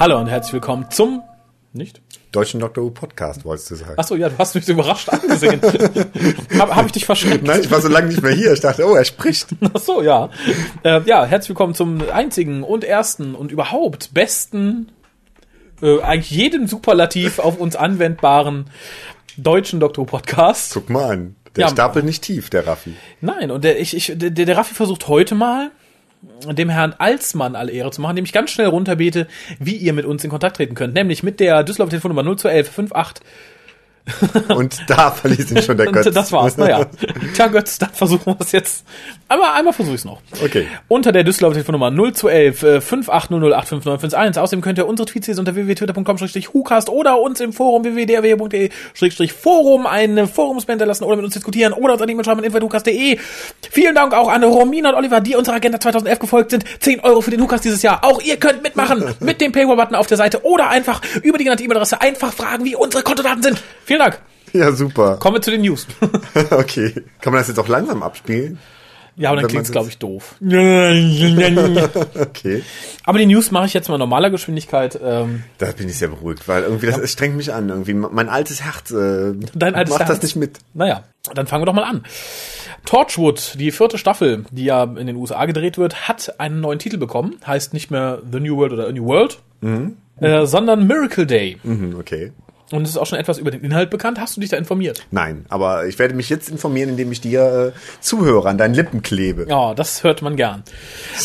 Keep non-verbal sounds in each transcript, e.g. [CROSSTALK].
Hallo und herzlich willkommen zum nicht? Deutschen Doctor Who Podcast, wolltest du sagen. Achso, ja, du hast mich so überrascht angesehen. [LAUGHS] Habe hab ich dich verschreckt? Nein, ich war so lange nicht mehr hier. Ich dachte, oh, er spricht. [LAUGHS] Achso, ja. Äh, ja, herzlich willkommen zum einzigen und ersten und überhaupt besten, äh, eigentlich jeden Superlativ auf uns anwendbaren deutschen Doctor Who Podcast. Guck mal an. Der Ja. Stapel nicht tief, der Raffi. Nein, und der, ich, ich, der, der Raffi versucht heute mal, dem Herrn Alsmann alle Ehre zu machen, indem ich ganz schnell runterbete, wie ihr mit uns in Kontakt treten könnt. Nämlich mit der Düsseldorfer Telefonnummer 0 zu 11 58. [LAUGHS] Und da verließ ihn schon der Götz. Das war's, naja. [LAUGHS] Tja, Götz, dann versuchen wir es jetzt. Aber einmal versuche ich es noch. Okay. Unter der Düsseldorfer Telefonnummer 0 zu 11 äh, 5800855951. Außerdem könnt ihr unsere Tweets lesen unter www.twitter.com-hucast oder uns im Forum www.drw.de-forum eine Forumsband lassen oder mit uns diskutieren oder uns an E-Mail schreiben info.hucast.de. Vielen Dank auch an Romina und Oliver, die unserer Agenda 2011 gefolgt sind. 10 Euro für den Hucast dieses Jahr. Auch ihr könnt mitmachen [LAUGHS] mit dem Paywall-Button auf der Seite oder einfach über die genannte E-Mail-Adresse einfach fragen, wie unsere Kontodaten sind. Vielen Dank. Ja, super. Kommen wir zu den News. [LAUGHS] Okay. Kann man das jetzt auch langsam abspielen? Ja, aber dann klingt's, das- glaube ich, doof. [LAUGHS] Okay. Aber die News mache ich jetzt mal in normaler Geschwindigkeit. Ähm, Da bin ich sehr beruhigt, weil irgendwie das, es strengt mich an. Irgendwie mein altes Herz äh, Dein altes macht Herz. das nicht mit. naja, dann fangen wir doch mal an. Torchwood, die vierte Staffel, die ja in den USA gedreht wird, hat einen neuen Titel bekommen. Heißt nicht mehr The New World oder A New World, äh, sondern Miracle Day. Mhm, okay. Und es ist auch schon etwas über den Inhalt bekannt. Hast du dich da informiert? Nein, aber ich werde mich jetzt informieren, indem ich dir äh, zuhöre, an deinen Lippen klebe. Ja, das hört man gern.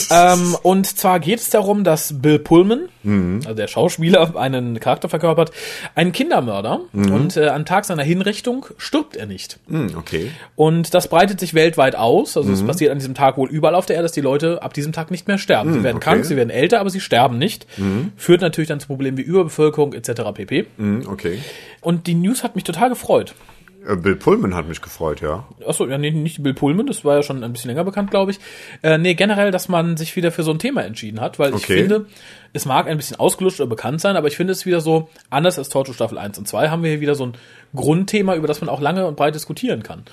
ähm, und zwar geht es darum, dass Bill Pullman, also der Schauspieler, einen Charakter verkörpert, einen Kindermörder. Und äh, am Tag seiner Hinrichtung stirbt er nicht. Hm, okay. Und das breitet sich weltweit aus. Also es passiert an diesem Tag wohl überall auf der Erde, dass die Leute ab diesem Tag nicht mehr sterben. sie werden okay. krank, sie werden älter, aber sie sterben nicht. Führt natürlich dann zu Problemen wie Überbevölkerung etc. pp. Okay. Und die News hat mich total gefreut. Äh, Bill Pullman hat mich gefreut, ja. Achso, ja, nee, nicht Bill Pullman, das war ja schon ein bisschen länger bekannt, glaube ich. Äh, nee, generell, dass man sich wieder für so ein Thema entschieden hat, weil ich Okay. finde, es mag ein bisschen ausgelutscht oder bekannt sein, aber ich finde es wieder so, anders als Torture Staffel 1 und 2, haben wir hier wieder so ein Grundthema, über das man auch lange und breit diskutieren kann.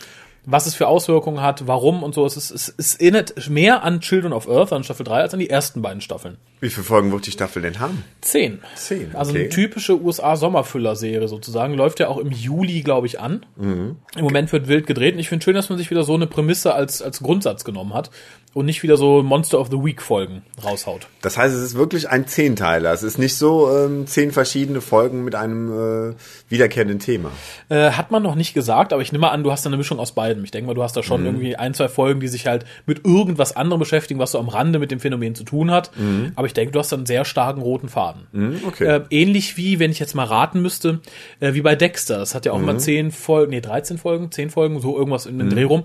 Was es für Auswirkungen hat, warum und so. Es, ist, es, es erinnert mehr an Children of Earth, an Staffel 3, als an die ersten beiden Staffeln. Wie viele Folgen wird die Staffel denn haben? Zehn. Zehn, Also okay. eine typische USA-Sommerfüller-Serie sozusagen. Läuft ja auch im Juli, glaube ich, an. Mhm. Im Moment wird wild gedreht. Und ich finde schön, dass man sich wieder so eine Prämisse als, als Grundsatz genommen hat und nicht wieder so Monster of the Week-Folgen raushaut. Das heißt, es ist wirklich ein Zehnteiler. Es ist nicht so ähm, zehn verschiedene Folgen mit einem äh, wiederkehrenden Thema. Äh, hat man noch nicht gesagt, aber ich nehme an, du hast da eine Mischung aus beidem. Ich denke mal, du hast da Mhm. schon irgendwie ein, zwei Folgen, die sich halt mit irgendwas anderem beschäftigen, was so am Rande mit dem Phänomen zu tun hat. Aber ich denke, du hast da einen sehr starken roten Faden. Mhm, okay. Äh, ähnlich wie, wenn ich jetzt mal raten müsste, äh, wie bei Dexter. Das hat ja auch Mhm. mal zehn Folgen, nee, 13 Folgen, zehn Folgen, so irgendwas in den Dreh rum.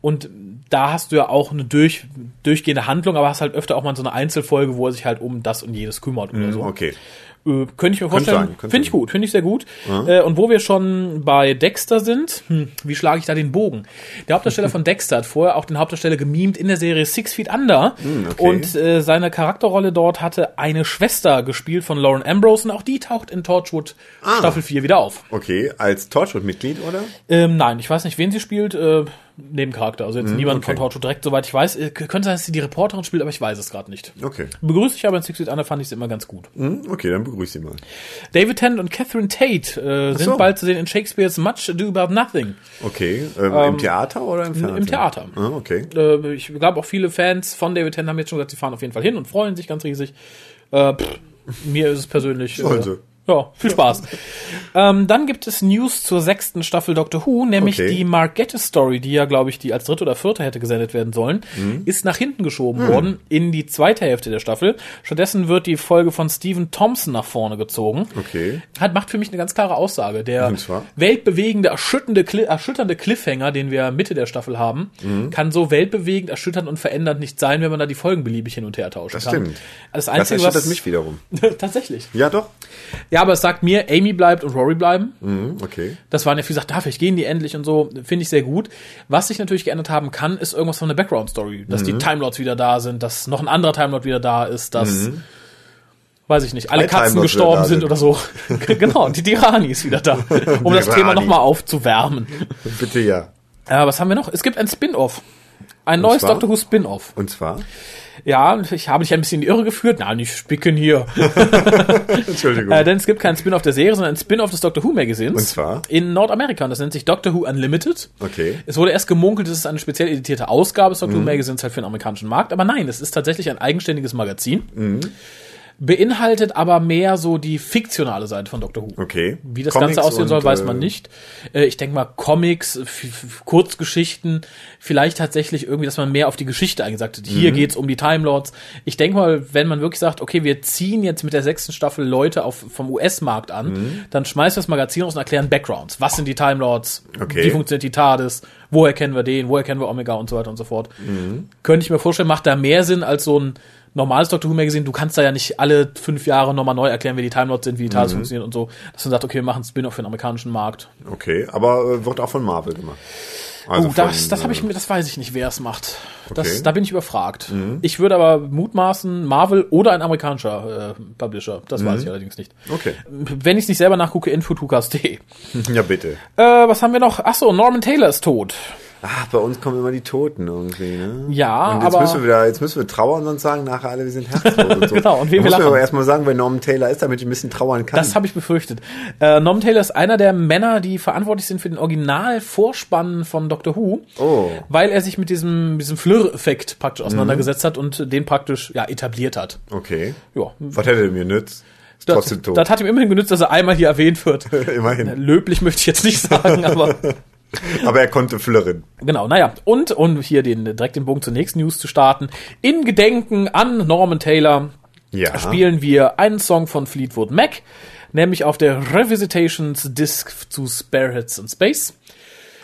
Und da hast du ja auch eine durch, durchgehende Handlung, aber hast halt öfter auch mal so eine Einzelfolge, wo er sich halt um das und jedes kümmert oder so. Mhm, Okay. Äh, könnte ich mir vorstellen. Finde ich gut, finde ich sehr gut. Äh, und wo wir schon bei Dexter sind, hm, wie schlage ich da den Bogen? Der Hauptdarsteller von [LAUGHS] Dexter hat vorher auch den Hauptdarsteller gemimt in der Serie Six Feet Under. Hm, okay. Und äh, seine Charakterrolle dort hatte eine Schwester gespielt von Lauren Ambrose und auch die taucht in Torchwood Ah. Staffel 4 wieder auf. Okay, als Torchwood-Mitglied, oder? Ähm, nein, ich weiß nicht, wen sie spielt. Äh, Nebencharakter, also jetzt niemand Hm, okay. von Torchwood direkt, soweit ich weiß. Äh, könnte sein, dass sie die Reporterin spielt, aber ich weiß es gerade nicht. Okay. Begrüße ich aber in Six Feet Under, fand ich es immer ganz gut. Hm, okay, dann begrüße sie mal. David Tennant und Catherine Tate äh, sind so. bald zu sehen in Shakespeares Much Ado About Nothing. Okay, ähm, im Theater oder im Fernsehen? Im Theater. Ah, okay. Äh, ich glaube auch viele Fans von David Tennant haben jetzt schon gesagt, sie fahren auf jeden Fall hin und freuen sich ganz riesig. Äh, pff, mir ist es persönlich. Sollen Äh, sie. Ja, viel Spaß. ähm, dann gibt es News zur sechsten Staffel Doctor Who, nämlich Okay. die Mark Gettis Story, die ja, glaube ich, die als dritte oder vierte hätte gesendet werden sollen, Mhm. ist nach hinten geschoben worden in die zweite Hälfte der Staffel. Stattdessen wird die Folge von Stephen Thompson nach vorne gezogen. Okay. Hat, macht für mich eine ganz klare Aussage. Der weltbewegende, erschütternde, erschütternde Cliffhanger, den wir Mitte der Staffel haben, Mhm. kann so weltbewegend, erschütternd und verändernd nicht sein, wenn man da die Folgen beliebig hin und her tauschen Das kann. stimmt. Das Das Einzige, erschüttert was... mich wiederum. [LAUGHS] Tatsächlich. Ja, doch. Ja, aber es sagt mir, Amy bleibt und Rory bleiben. Hm, okay. Das waren ja viele gesagt, da vielleicht gehen die endlich und so. Finde ich sehr gut. Was sich natürlich geändert haben kann, ist irgendwas von der Background-Story. Dass Mhm. die Timelords wieder da sind, dass noch ein anderer Timelord wieder da ist, dass, weiß ich nicht, alle Drei Katzen Time gestorben sind sind. oder so. [LAUGHS] genau, die Tirani ist wieder da. [LAUGHS] Um das. Thema nochmal aufzuwärmen. Bitte ja. Äh, was haben wir noch? Es gibt ein Spin-off. Ein Und neues zwar? Doctor Who Spin-off. Und zwar? Ja, ich habe dich ein bisschen in die Irre geführt. Na, nicht spicken hier. [LAUGHS] Entschuldigung. Äh, denn es gibt kein Spin-off der Serie, sondern ein Spin-off des Doctor Who Magazins. Und zwar? In Nordamerika. Und das nennt sich Doctor Who Unlimited. Okay. Es wurde erst gemunkelt, es ist eine speziell editierte Ausgabe des Doctor Mhm. Who Magazins halt für den amerikanischen Markt. Aber nein, es ist tatsächlich ein eigenständiges Magazin. Mhm. Beinhaltet aber mehr so die fiktionale Seite von Doctor Who. Okay. Wie das Comics Ganze aussehen soll, und, weiß äh, man nicht. Äh, Ich denke mal Comics, Kurzgeschichten, vielleicht tatsächlich irgendwie, dass man mehr auf die Geschichte eingesagt hat. Hier geht's um die Time Lords. Ich denke mal, wenn man wirklich sagt, okay, wir ziehen jetzt mit der sechsten Staffel Leute auf, vom US-Markt an, dann schmeißt das Magazin raus und erklären Backgrounds. Was sind die Time Lords? Okay. Wie funktioniert die TARDIS? Woher kennen wir den? Woher kennen wir Omega und so weiter und so fort? Könnte ich mir vorstellen, macht da mehr Sinn als so ein normales Doctor Who Magazin. Du kannst da ja nicht alle fünf Jahre nochmal neu erklären, wer die Time Lords sind, wie die TARDIS funktioniert und so. Dass man sagt, okay, wir machen Spin-off für den amerikanischen Markt. Okay, aber äh, wird auch von Marvel gemacht. Also oh, das, von, das habe ich äh, mir, das weiß ich nicht, wer es macht. Das, Okay. Mhm. Da bin ich überfragt. Ich würde aber mutmaßen, Marvel oder ein amerikanischer äh, Publisher. Das Mhm. weiß ich allerdings nicht. Okay. Wenn ich es nicht selber nachgucke, info2cast.de. [LAUGHS] Ja, bitte. Äh, was haben wir noch? Ach so, Norman Taylor ist tot. Ah, bei uns kommen immer die Toten irgendwie, ne? Ja, und jetzt aber- müssen wir wieder, jetzt müssen wir trauern und sonst sagen nachher alle, wir sind herztot [LAUGHS] und so. Genau, und Da wir lachen. aber erstmal sagen, wer Norman Taylor ist, damit ich ein bisschen trauern kann. Das habe ich befürchtet. Äh, Norman Taylor ist einer der Männer, die verantwortlich sind für den Original-Vorspann von Doctor Who. Oh. Weil er sich mit diesem, diesem Fleur-Effekt praktisch auseinandergesetzt hat und den praktisch ja, etabliert hat. okay. Ja. Was hätte er mir nützt? Ist Das, trotzdem tot. das hat ihm immerhin genützt, dass er einmal hier erwähnt wird. [LAUGHS] Immerhin. Löblich möchte ich jetzt nicht sagen, aber [LAUGHS] [LAUGHS] Aber er konnte flirren. genau, naja. Und, um hier den, direkt den Bogen zur nächsten News zu starten, in Gedenken an Norman Taylor Ja. spielen wir einen Song von Fleetwood Mac, nämlich auf der Revisitations Disc zu Spareheads in Space.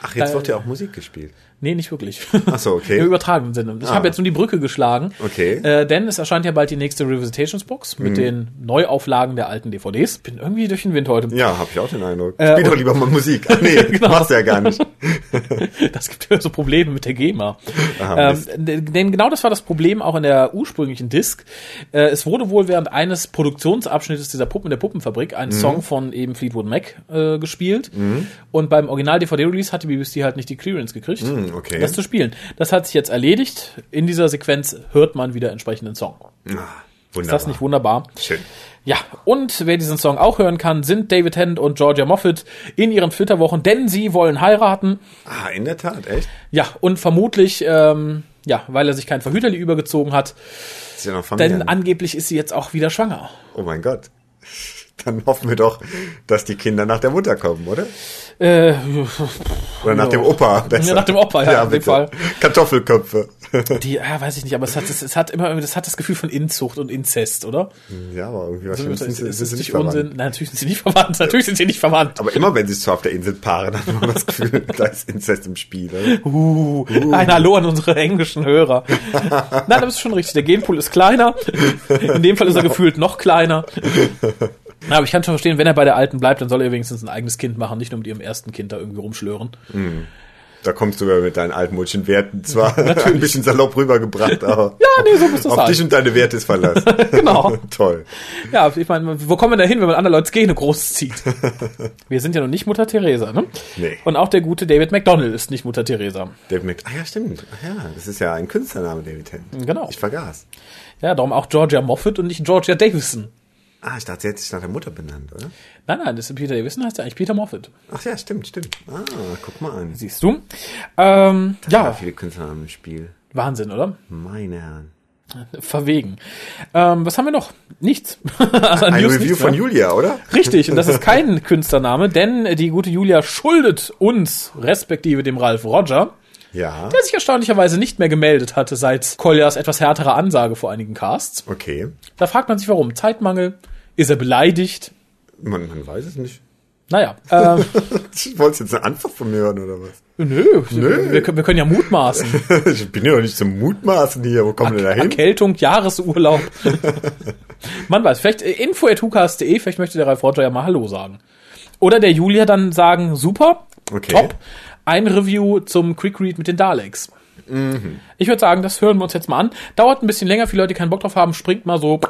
Ach, jetzt äh, wird ja auch Musik gespielt. Nee, nicht wirklich. Ach so, okay. [LAUGHS] Im übertragenen Sinne. Ich Ah. habe jetzt nur die Brücke geschlagen. Okay. Mhm. Äh, denn es erscheint ja bald die nächste Revisitations Box mit den Neuauflagen der alten DVDs. Bin irgendwie durch den Wind heute. Ja, habe ich auch den Eindruck. Äh, Spiel doch lieber mal Musik. [LAUGHS] Ach nee, Genau. machst du ja gar nicht. [LAUGHS] Das gibt ja so Probleme mit der GEMA. Aha, ähm, denn genau das war das Problem auch in der ursprünglichen Disc. Äh, es wurde wohl während eines Produktionsabschnittes dieser Puppen der Puppenfabrik Mhm. ein Song von eben Fleetwood Mac äh, gespielt. Und beim Original-DVD-Release hatte BBC halt nicht die Clearance gekriegt, Hm, okay. das zu spielen. Das hat sich jetzt erledigt. In dieser Sequenz hört man wieder entsprechenden Song. Ah, Ist wunderbar. das nicht wunderbar? Schön. Ja, und wer diesen Song auch hören kann, sind David Tennant und Georgia Moffat in ihren Flitterwochen, denn sie wollen heiraten. Ah, in der Tat, echt? Ja, und vermutlich, ähm, ja, weil er sich kein Verhüterli übergezogen hat, Ist ja noch Familie. denn angeblich ist sie jetzt auch wieder schwanger. oh mein Gott. Dann hoffen wir doch, dass die Kinder nach der Mutter kommen, oder? Äh, Oder nach Ja. dem Opa. Besser. Ja, nach dem Opa, ja, in dem. Fall. Kartoffelköpfe. die, ja, weiß ich nicht, aber es hat, es, es hat immer, das hat das Gefühl von Inzucht und Inzest, oder? ja, aber irgendwie Also, sind, sind ist sie nicht verwandt. Unsinn? Nein, natürlich sind sie nicht verwandt. Natürlich sind sie nicht verwandt. Aber immer wenn sie zwar auf der Insel paaren, hat man das Gefühl, [LAUGHS] da ist Inzest im Spiel. Oder? Uh, ein Hallo an unsere englischen Hörer. Nein, das ist schon richtig. Der Genpool ist kleiner. In dem Fall ist er gefühlt noch kleiner. Ja, Aber ich kann schon verstehen, wenn er bei der Alten bleibt, dann soll er wenigstens ein eigenes Kind machen, nicht nur mit ihrem ersten Kind da irgendwie rumschlören. Da kommst du ja mit deinen altmodischen Werten zwar [LAUGHS] [LAUGHS] ein bisschen salopp rübergebracht, aber Ja, nee, so muss das auf sein. dich und deine Werte ist Verlass. [LAUGHS] Genau. Toll. Ja, ich meine, wo kommen wir da hin, wenn man andere Leute Gene großzieht? Wir sind ja noch nicht Mutter Teresa, ne? Nee. Und auch der gute David McDonald ist nicht Mutter Teresa. David Mc... Ah ja, stimmt. Ach ja, das ist ja ein Künstlername, David Tennant. Genau. Ich vergaß. Ja, darum auch Georgia Moffat und nicht Georgia Davison. Ah, ich dachte, sie hätte sich nach der Mutter benannt, oder? Nein, nein, das ist Peter Davison heißt ja eigentlich Peter Moffat. Ach ja, stimmt, stimmt. Ah, guck mal an. Siehst du? Ähm, Ja, ja, viele Künstlernamen im Spiel. Wahnsinn, oder? Meine Herren. Verwegen. Ähm, was haben wir noch? Nichts. [LAUGHS] also Ein News Review nichts, von ne? Julia, oder? Richtig, und das ist [LAUGHS] kein Künstlername, denn die gute Julia schuldet uns, respektive dem Ralf Roger, Ja. der sich erstaunlicherweise nicht mehr gemeldet hatte seit Koljas etwas härterer Ansage vor einigen Casts. Okay. Da fragt man sich warum. Zeitmangel? Ist er beleidigt? Man, man weiß es nicht. Naja, ähm, [LAUGHS] Ich wollte jetzt eine Antwort von mir hören, oder was? nö, Wir, können, wir können ja mutmaßen. [LAUGHS] Ich bin ja doch nicht zum Mutmaßen hier. Wo kommen wir da hin? Erkältung, Jahresurlaub. [LAUGHS] Man weiß, vielleicht äh, info.hukas.de, vielleicht möchte der Ralf Roger ja mal Hallo sagen. Oder der Julia dann sagen, super, Okay. top, ein Review zum Quick Read mit den Daleks. Mhm. Ich würde sagen, das hören wir uns jetzt mal an. Dauert ein bisschen länger, viele Leute, die keinen Bock drauf haben, springt mal so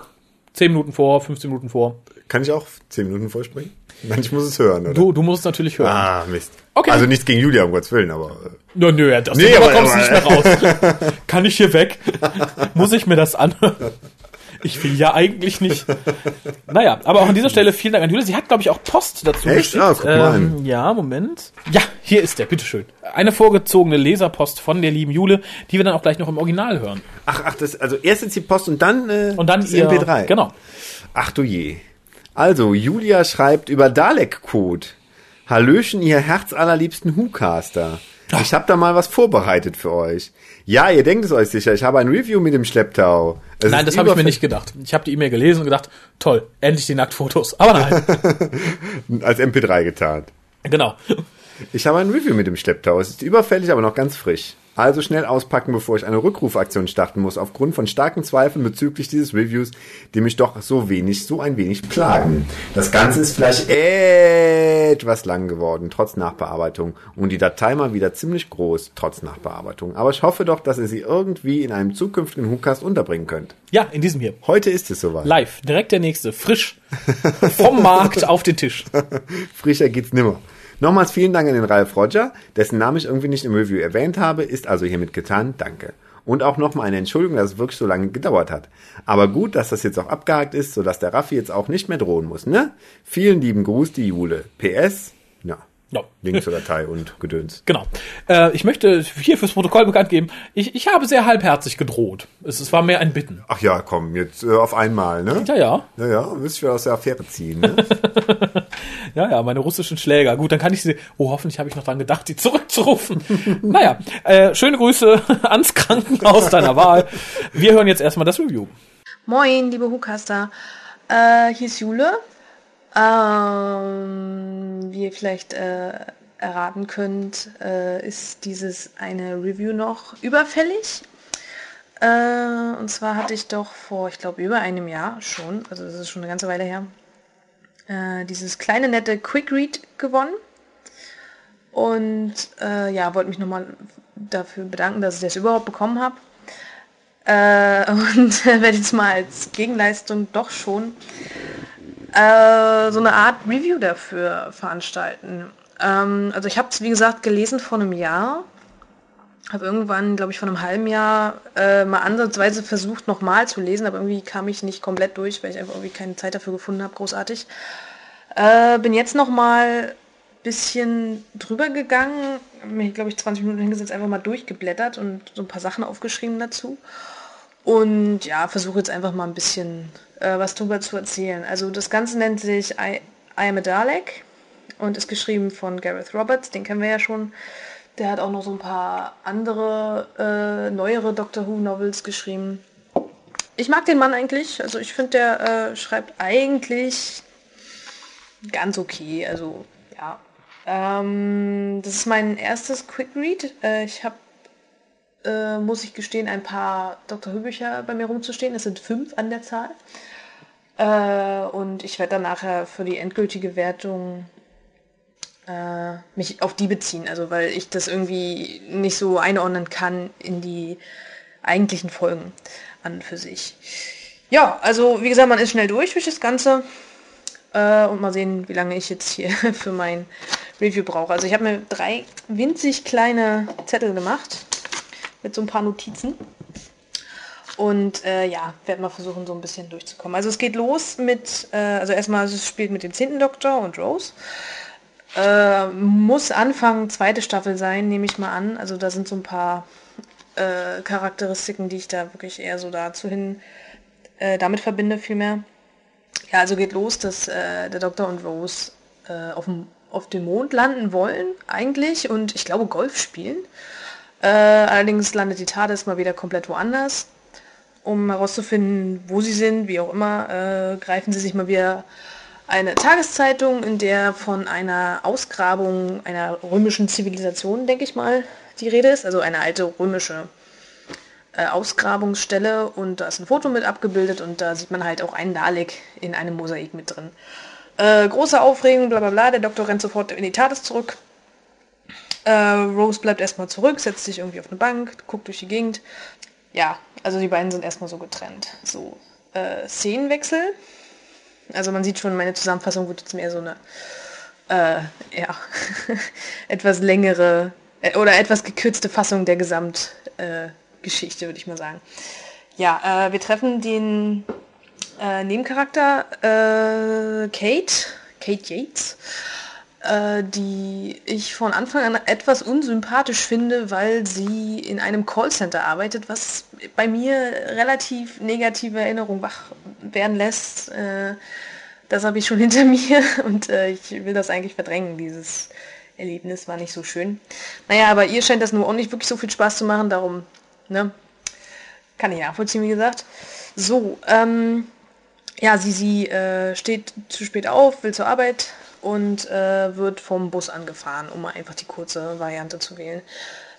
10 Minuten vor, 15 Minuten vor. Kann ich auch zehn Minuten vorspringen? Nein, ich muss es hören, oder? Du, du musst es natürlich hören. Ah, Mist. Okay. Also nichts gegen Julia, um Gottes Willen, aber. äh, Nö, nö, ja, das Nee, aber, aber- kommst du nicht mehr raus. Kann ich hier weg? [LAUGHS] Muss ich mir das anhören? Ich will ja eigentlich nicht. Naja, aber auch an dieser Stelle vielen Dank an Julia. Sie hat, glaube ich, auch Post dazu Echt? geschickt. Ah, guck mal ähm, ja, Moment. Ja, hier ist der, bitteschön. Eine vorgezogene Leserpost von der lieben Jule, die wir dann auch gleich noch im Original hören. Ach, ach, das, also erst jetzt die Post und dann, äh, Und dann das ihr, MP3. Genau. Ach du je. Also, Julia schreibt über Dalek-Code. Hallöchen, ihr herzallerliebsten Hucaster. Ich habe da mal was vorbereitet für euch. Ja, ihr denkt es euch sicher, ich habe ein Review mit dem Schlepptau. Es Nein, das habe ich mir nicht gedacht. Ich habe die E-Mail gelesen und gedacht, toll, endlich die Nacktfotos. Aber nein, [LAUGHS] Als MP3 getan. genau. Ich habe ein Review mit dem Schlepptau. Es ist überfällig, aber noch ganz frisch. Also schnell auspacken, bevor ich eine Rückrufaktion starten muss, aufgrund von starken Zweifeln bezüglich dieses Reviews, die mich doch so wenig, so ein wenig plagen. Das Ganze ist vielleicht etwas lang geworden, trotz Nachbearbeitung. Und die Datei mal wieder ziemlich groß, trotz Nachbearbeitung. Aber ich hoffe doch, dass ihr sie irgendwie in einem zukünftigen Hookcast unterbringen könnt. Ja, in diesem hier. Heute ist es soweit. Live, direkt der nächste, frisch vom Markt auf den Tisch. [LAUGHS] Frischer geht's nimmer. Nochmals vielen Dank an den Ralf Roger, dessen Namen ich irgendwie nicht im Review erwähnt habe, ist also hiermit getan. Danke. Und auch nochmal eine Entschuldigung, dass es wirklich so lange gedauert hat. Aber gut, dass das jetzt auch abgehakt ist, sodass der Raffi jetzt auch nicht mehr drohen muss, ne? Vielen lieben Gruß, die Jule. PS, ja. Link zur Datei und Gedöns. Genau. Äh, ich möchte hier fürs Protokoll bekannt geben, ich, ich habe sehr halbherzig gedroht. Es, es war mehr ein Bitten. Ach ja, komm, jetzt äh, auf einmal, ne? Ja, ja. Naja, müsst ihr aus der Affäre ziehen, ne? [LAUGHS] Ja, ja, meine russischen Schläger. Gut, dann kann ich sie. Oh, hoffentlich habe ich noch dran gedacht, die zurückzurufen. [LAUGHS] naja, äh, schöne Grüße [LAUGHS] ans Krankenhaus deiner Wahl. Wir hören jetzt erstmal das Review. Moin, liebe Hucaster. Äh, hier ist Jule. Ähm, wie ihr vielleicht äh, erraten könnt, äh, ist dieses eine Review noch überfällig. Äh, und zwar hatte ich doch vor, ich glaube, über einem Jahr schon, also das ist schon eine ganze Weile her, äh, dieses kleine nette Quick Read gewonnen. Und äh, ja, wollte mich nochmal dafür bedanken, dass ich das überhaupt bekommen habe. Äh, [LAUGHS] und werde jetzt mal als Gegenleistung doch schon äh, so eine Art Review dafür veranstalten. Ähm, also ich habe es, wie gesagt, gelesen vor einem Jahr. Habe irgendwann, glaube ich, vor einem halben Jahr äh, mal ansatzweise versucht, nochmal zu lesen, aber irgendwie kam ich nicht komplett durch, weil ich einfach irgendwie keine Zeit dafür gefunden habe, großartig. Äh, bin jetzt nochmal bisschen drüber gegangen, mir, glaube ich, 20 Minuten hingesetzt, einfach mal durchgeblättert und so ein paar Sachen aufgeschrieben dazu. Und ja, versuche jetzt einfach mal ein bisschen äh, was drüber zu erzählen. Also das Ganze nennt sich I, I Am a Dalek und ist geschrieben von Gareth Roberts, den kennen wir ja schon. Der hat auch noch so ein paar andere, äh, neuere Doctor Who Novels geschrieben. Ich mag den Mann eigentlich, also ich finde, der äh, schreibt eigentlich ganz okay, also ja. Ähm, das ist mein erstes Quick Read. Äh, ich habe äh, muss ich gestehen, ein paar Dr. Who-Bücher bei mir rumzustehen. Es sind fünf an der Zahl. Äh, und ich werde dann nachher für die endgültige Wertung äh, mich auf die beziehen. Also weil ich das irgendwie nicht so einordnen kann in die eigentlichen Folgen an und für sich. Ja, also wie gesagt, man ist schnell durch durch das Ganze. Äh, und mal sehen, wie lange ich jetzt hier [LAUGHS] für mein Review brauche. Also ich habe mir drei winzig kleine Zettel gemacht mit so ein paar Notizen. Und äh, ja, werde mal versuchen, so ein bisschen durchzukommen. Also es geht los mit, äh, also erstmal, es spielt mit dem 10. Doktor und Rose. Äh, muss Anfang zweite Staffel sein, nehme ich mal an. Also da sind so ein paar äh, Charakteristiken, die ich da wirklich eher so dazu hin äh, damit verbinde, vielmehr. Ja, also geht los, dass äh, der Doktor und Rose auf, dem, auf dem Mond landen wollen, eigentlich, und ich glaube Golf spielen. Allerdings landet die TARDIS mal wieder komplett woanders. Um herauszufinden, wo sie sind, wie auch immer, äh, greifen sie sich mal wieder eine Tageszeitung, in der von einer Ausgrabung einer römischen Zivilisation, denke ich mal, die Rede ist. Also eine alte römische äh, Ausgrabungsstelle und da ist ein Foto mit abgebildet und da sieht man halt auch einen Dalek in einem Mosaik mit drin. Äh, große Aufregung, bla bla bla, der Doktor rennt sofort in die TARDIS zurück. Äh, Rose bleibt erstmal zurück, setzt sich irgendwie auf eine Bank, guckt durch die Gegend. Ja, also die beiden sind erstmal so getrennt. So, äh, Szenenwechsel. Also man sieht schon, meine Zusammenfassung wird jetzt mehr so eine äh, ja, [LAUGHS] etwas längere äh, oder etwas gekürzte Fassung der Gesamtgeschichte, äh, würde ich mal sagen. Ja, äh, wir treffen den äh, Nebencharakter Kate, Kate Yates, die ich von Anfang an etwas unsympathisch finde, weil sie in einem Callcenter arbeitet, was bei mir relativ negative Erinnerungen wach werden lässt. Äh, das habe ich schon [LAUGHS] hinter mir und äh, ich will das eigentlich verdrängen, dieses Erlebnis war nicht so schön. Naja, aber ihr scheint das nur auch nicht wirklich so viel Spaß zu machen, darum, ne, kann ich nachvollziehen, wie gesagt. So, ähm, ja, sie, sie äh, steht zu spät auf, will zur Arbeit und äh, wird vom Bus angefahren, um einfach die kurze Variante zu wählen.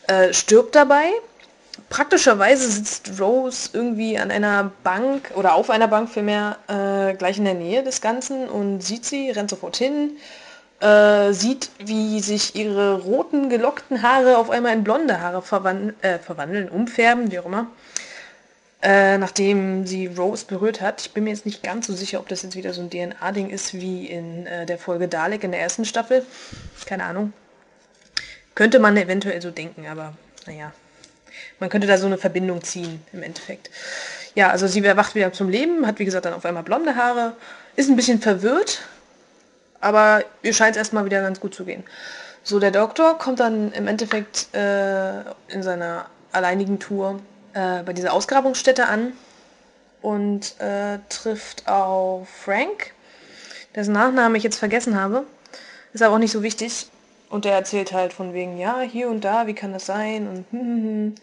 Äh, stirbt dabei. Praktischerweise sitzt Rose irgendwie an einer Bank oder auf einer Bank vielmehr äh, gleich in der Nähe des Ganzen und sieht sie, rennt sofort hin, äh, sieht, wie sich ihre roten gelockten Haare auf einmal in blonde Haare verwandeln, äh, verwandeln umfärben, wie auch immer äh, nachdem sie Rose berührt hat. Ich bin mir jetzt nicht ganz so sicher, ob das jetzt wieder so ein DNA-Ding ist wie in äh, der Folge Dalek in der ersten Staffel. Keine Ahnung. Könnte man eventuell so denken, aber naja. Man könnte da so eine Verbindung ziehen im Endeffekt. Ja, also sie erwacht wieder zum Leben, hat wie gesagt dann auf einmal blonde Haare, ist ein bisschen verwirrt, aber ihr scheint es erstmal wieder ganz gut zu gehen. So, der Doktor kommt dann im Endeffekt äh, in seiner alleinigen Tour äh, bei dieser Ausgrabungsstätte an und äh, trifft auf Frank, dessen Nachname ich jetzt vergessen habe. Ist aber auch nicht so wichtig. Und der erzählt halt von wegen, ja, hier und da, wie kann das sein? Und, hm, hm, hm.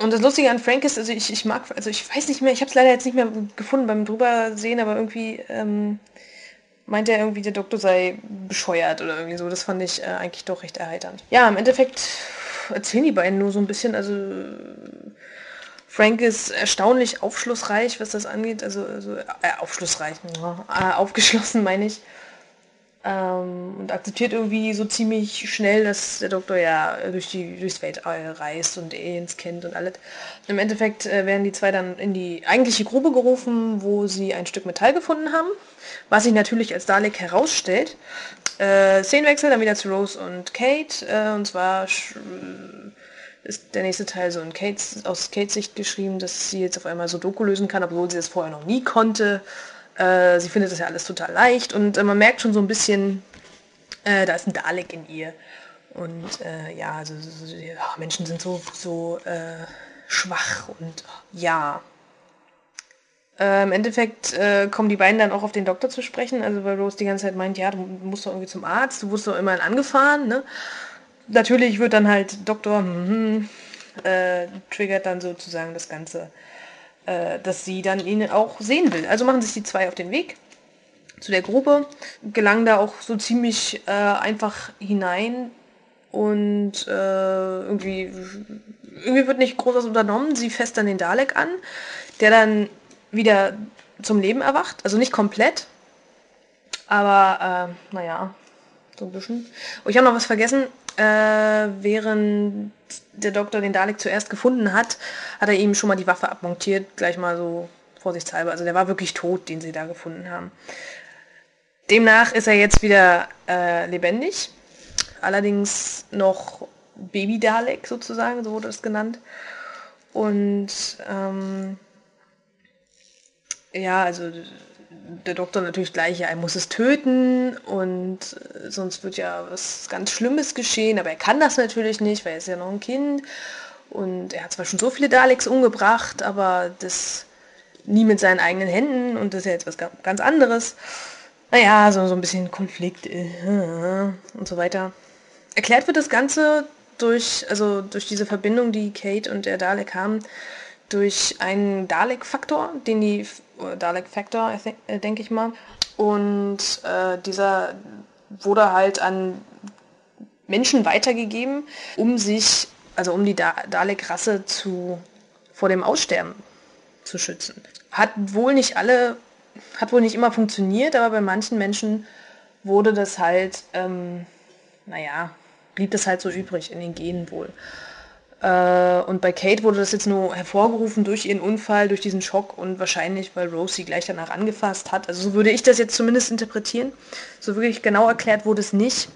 und das Lustige an Frank ist, also ich, ich mag, also ich weiß nicht mehr, ich habe es leider jetzt nicht mehr gefunden beim drübersehen, aber irgendwie ähm, meint er irgendwie, der Doktor sei bescheuert oder irgendwie so. Das fand ich äh, eigentlich doch recht erheiternd. Ja, im Endeffekt erzählen die beiden nur so ein bisschen. Also Frank ist erstaunlich aufschlussreich, was das angeht. Also, also äh, aufschlussreich, äh, aufgeschlossen [LAUGHS] meine ich. Ähm, und akzeptiert irgendwie so ziemlich schnell, dass der Doktor ja durch die, durchs Weltall reist und Aliens kennt und alles. Im Endeffekt äh, werden die zwei dann in die eigentliche Grube gerufen, wo sie ein Stück Metall gefunden haben, was sich natürlich als Dalek herausstellt. Äh, Szenenwechsel, dann wieder zu Rose und Kate. Äh, und zwar ist der nächste Teil so in Kates, aus Kates Sicht geschrieben, dass sie jetzt auf einmal so Doku lösen kann, obwohl sie das vorher noch nie konnte. Äh, sie findet das ja alles total leicht und äh, man merkt schon so ein bisschen, äh, da ist ein Dalek in ihr. Und äh, ja, also so, ja, Menschen sind so, so äh, schwach und ja, äh, Im Endeffekt äh, kommen die beiden dann auch auf den Doktor zu sprechen, also weil Rose die ganze Zeit meint, ja, du musst doch irgendwie zum Arzt, du wurdest doch immerhin angefahren, ne? Natürlich wird dann halt Doktor, hm, äh, triggert dann sozusagen das Ganze, äh, dass sie dann ihn auch sehen will. Also machen sich die zwei auf den Weg zu der Gruppe, gelangen da auch so ziemlich äh, einfach hinein und äh, irgendwie, irgendwie wird nicht groß was unternommen. Sie fest dann den Dalek an, der dann wieder zum Leben erwacht. Also nicht komplett, aber äh, naja, so ein bisschen. Oh, ich habe noch was vergessen. Äh, während der Doktor den Dalek zuerst gefunden hat, hat er ihm schon mal die Waffe abmontiert, gleich mal so vorsichtshalber. Also der war wirklich tot, den sie da gefunden haben. Demnach ist er jetzt wieder äh, lebendig, allerdings noch Baby Dalek sozusagen, so wurde es genannt. Und ähm, ja, also der Doktor natürlich gleich, ja, er muss es töten und äh, sonst wird ja was ganz Schlimmes geschehen, aber er kann das natürlich nicht, weil er ist ja noch ein Kind und er hat zwar schon so viele Daleks umgebracht, aber das nie mit seinen eigenen Händen und das ist ja jetzt was ganz anderes. Naja, so, so ein bisschen Konflikt äh, und so weiter. Erklärt wird das Ganze durch, also durch diese Verbindung, die Kate und der Dalek haben, durch einen Dalek-Faktor, den die Dalek-Faktor, äh, denke ich mal. Und äh, dieser wurde halt an Menschen weitergegeben, um sich, also um die da Dalek-Rasse zu vor dem Aussterben zu schützen. Hat wohl nicht alle, hat wohl nicht immer funktioniert, aber bei manchen Menschen wurde das halt, ähm, naja, blieb das halt so übrig in den Genen wohl. Äh, und bei Kate wurde das jetzt nur hervorgerufen durch ihren Unfall, durch diesen Schock und wahrscheinlich, weil Rose sie gleich danach angefasst hat. Also so würde ich das jetzt zumindest interpretieren. So wirklich genau erklärt wurde es nicht.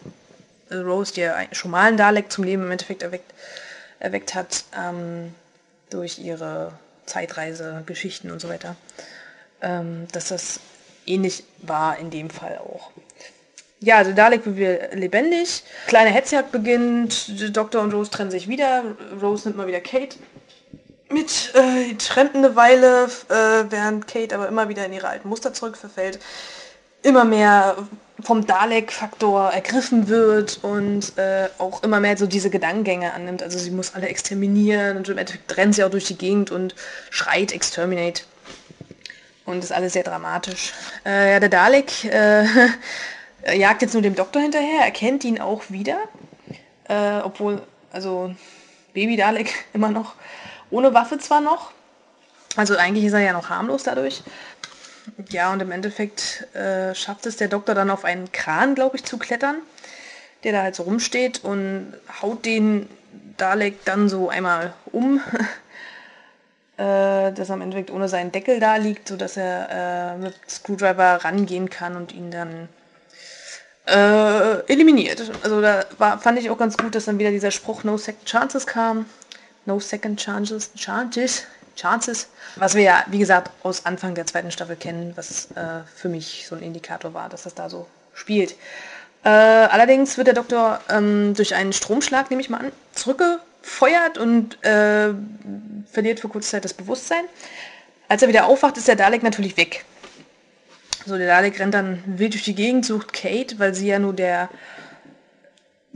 Also Rose, die ja schon mal einen Dalek zum Leben im Endeffekt erweckt, erweckt hat, ähm, durch ihre Zeitreise, Geschichten und so weiter, ähm, dass das ähnlich war in dem Fall auch. Ja, also Dalek wird wieder lebendig. Kleine Hetzjagd beginnt. Doktor und Rose trennen sich wieder. Rose nimmt mal wieder Kate mit. Äh, die trennten eine Weile, äh, während Kate aber immer wieder in ihre alten Muster zurückverfällt. Immer mehr vom Dalek-Faktor ergriffen wird und äh, auch immer mehr so diese Gedankengänge annimmt. Also sie muss alle exterminieren und im Endeffekt rennt sie auch durch die Gegend und schreit Exterminate. Und ist alles sehr dramatisch. Äh, ja, der Dalek äh, [LAUGHS] jagt jetzt nur dem Doktor hinterher, erkennt ihn auch wieder. Äh, obwohl, also Baby Dalek [LAUGHS] immer noch ohne Waffe zwar noch. Also eigentlich ist er ja noch harmlos dadurch. Ja, und im Endeffekt äh, schafft es der Doktor dann auf einen Kran, glaube ich, zu klettern, der da halt so rumsteht und haut den Dalek dann so einmal um, [LAUGHS] äh, dass er im Endeffekt ohne seinen Deckel da liegt, sodass er äh, mit Screwdriver rangehen kann und ihn dann äh, eliminiert. Also da war, fand ich auch ganz gut, dass dann wieder dieser Spruch No Second Chances kam. No Second Chances, Chances, Chances. Was wir ja, wie gesagt, aus Anfang der zweiten Staffel kennen, was äh, für mich so ein Indikator war, dass das da so spielt. Äh, allerdings wird der Doktor ähm, durch einen Stromschlag, nehme ich mal an, zurückgefeuert und äh, verliert für kurze Zeit das Bewusstsein. Als er wieder aufwacht, ist der Dalek natürlich weg. So, der Dalek rennt dann wild durch die Gegend, sucht Kate, weil sie ja nur der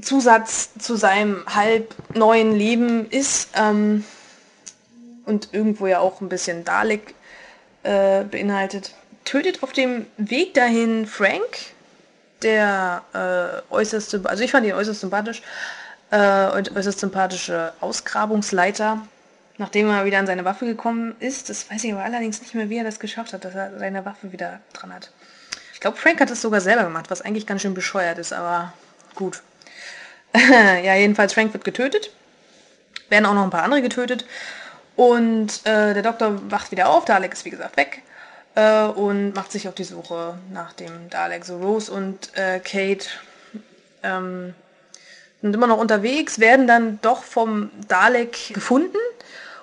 Zusatz zu seinem halb neuen Leben ist. Ähm, und irgendwo ja auch ein bisschen Dalek äh, beinhaltet. Tötet auf dem Weg dahin Frank, der äh, äußerst, also ich fand ihn äußerst sympathisch, äh, und äußerst sympathische Ausgrabungsleiter, nachdem er wieder an seine Waffe gekommen ist. Das weiß ich aber allerdings nicht mehr, wie er das geschafft hat, dass er seine Waffe wieder dran hat. Ich glaube, Frank hat das sogar selber gemacht, was eigentlich ganz schön bescheuert ist, aber gut. [LAUGHS] ja, jedenfalls Frank wird getötet. Werden auch noch ein paar andere getötet. Und äh, der Doktor wacht wieder auf, Dalek ist wie gesagt weg äh, und macht sich auf die Suche nach dem Dalek. So Rose und äh, Kate ähm, sind immer noch unterwegs, werden dann doch vom Dalek gefunden.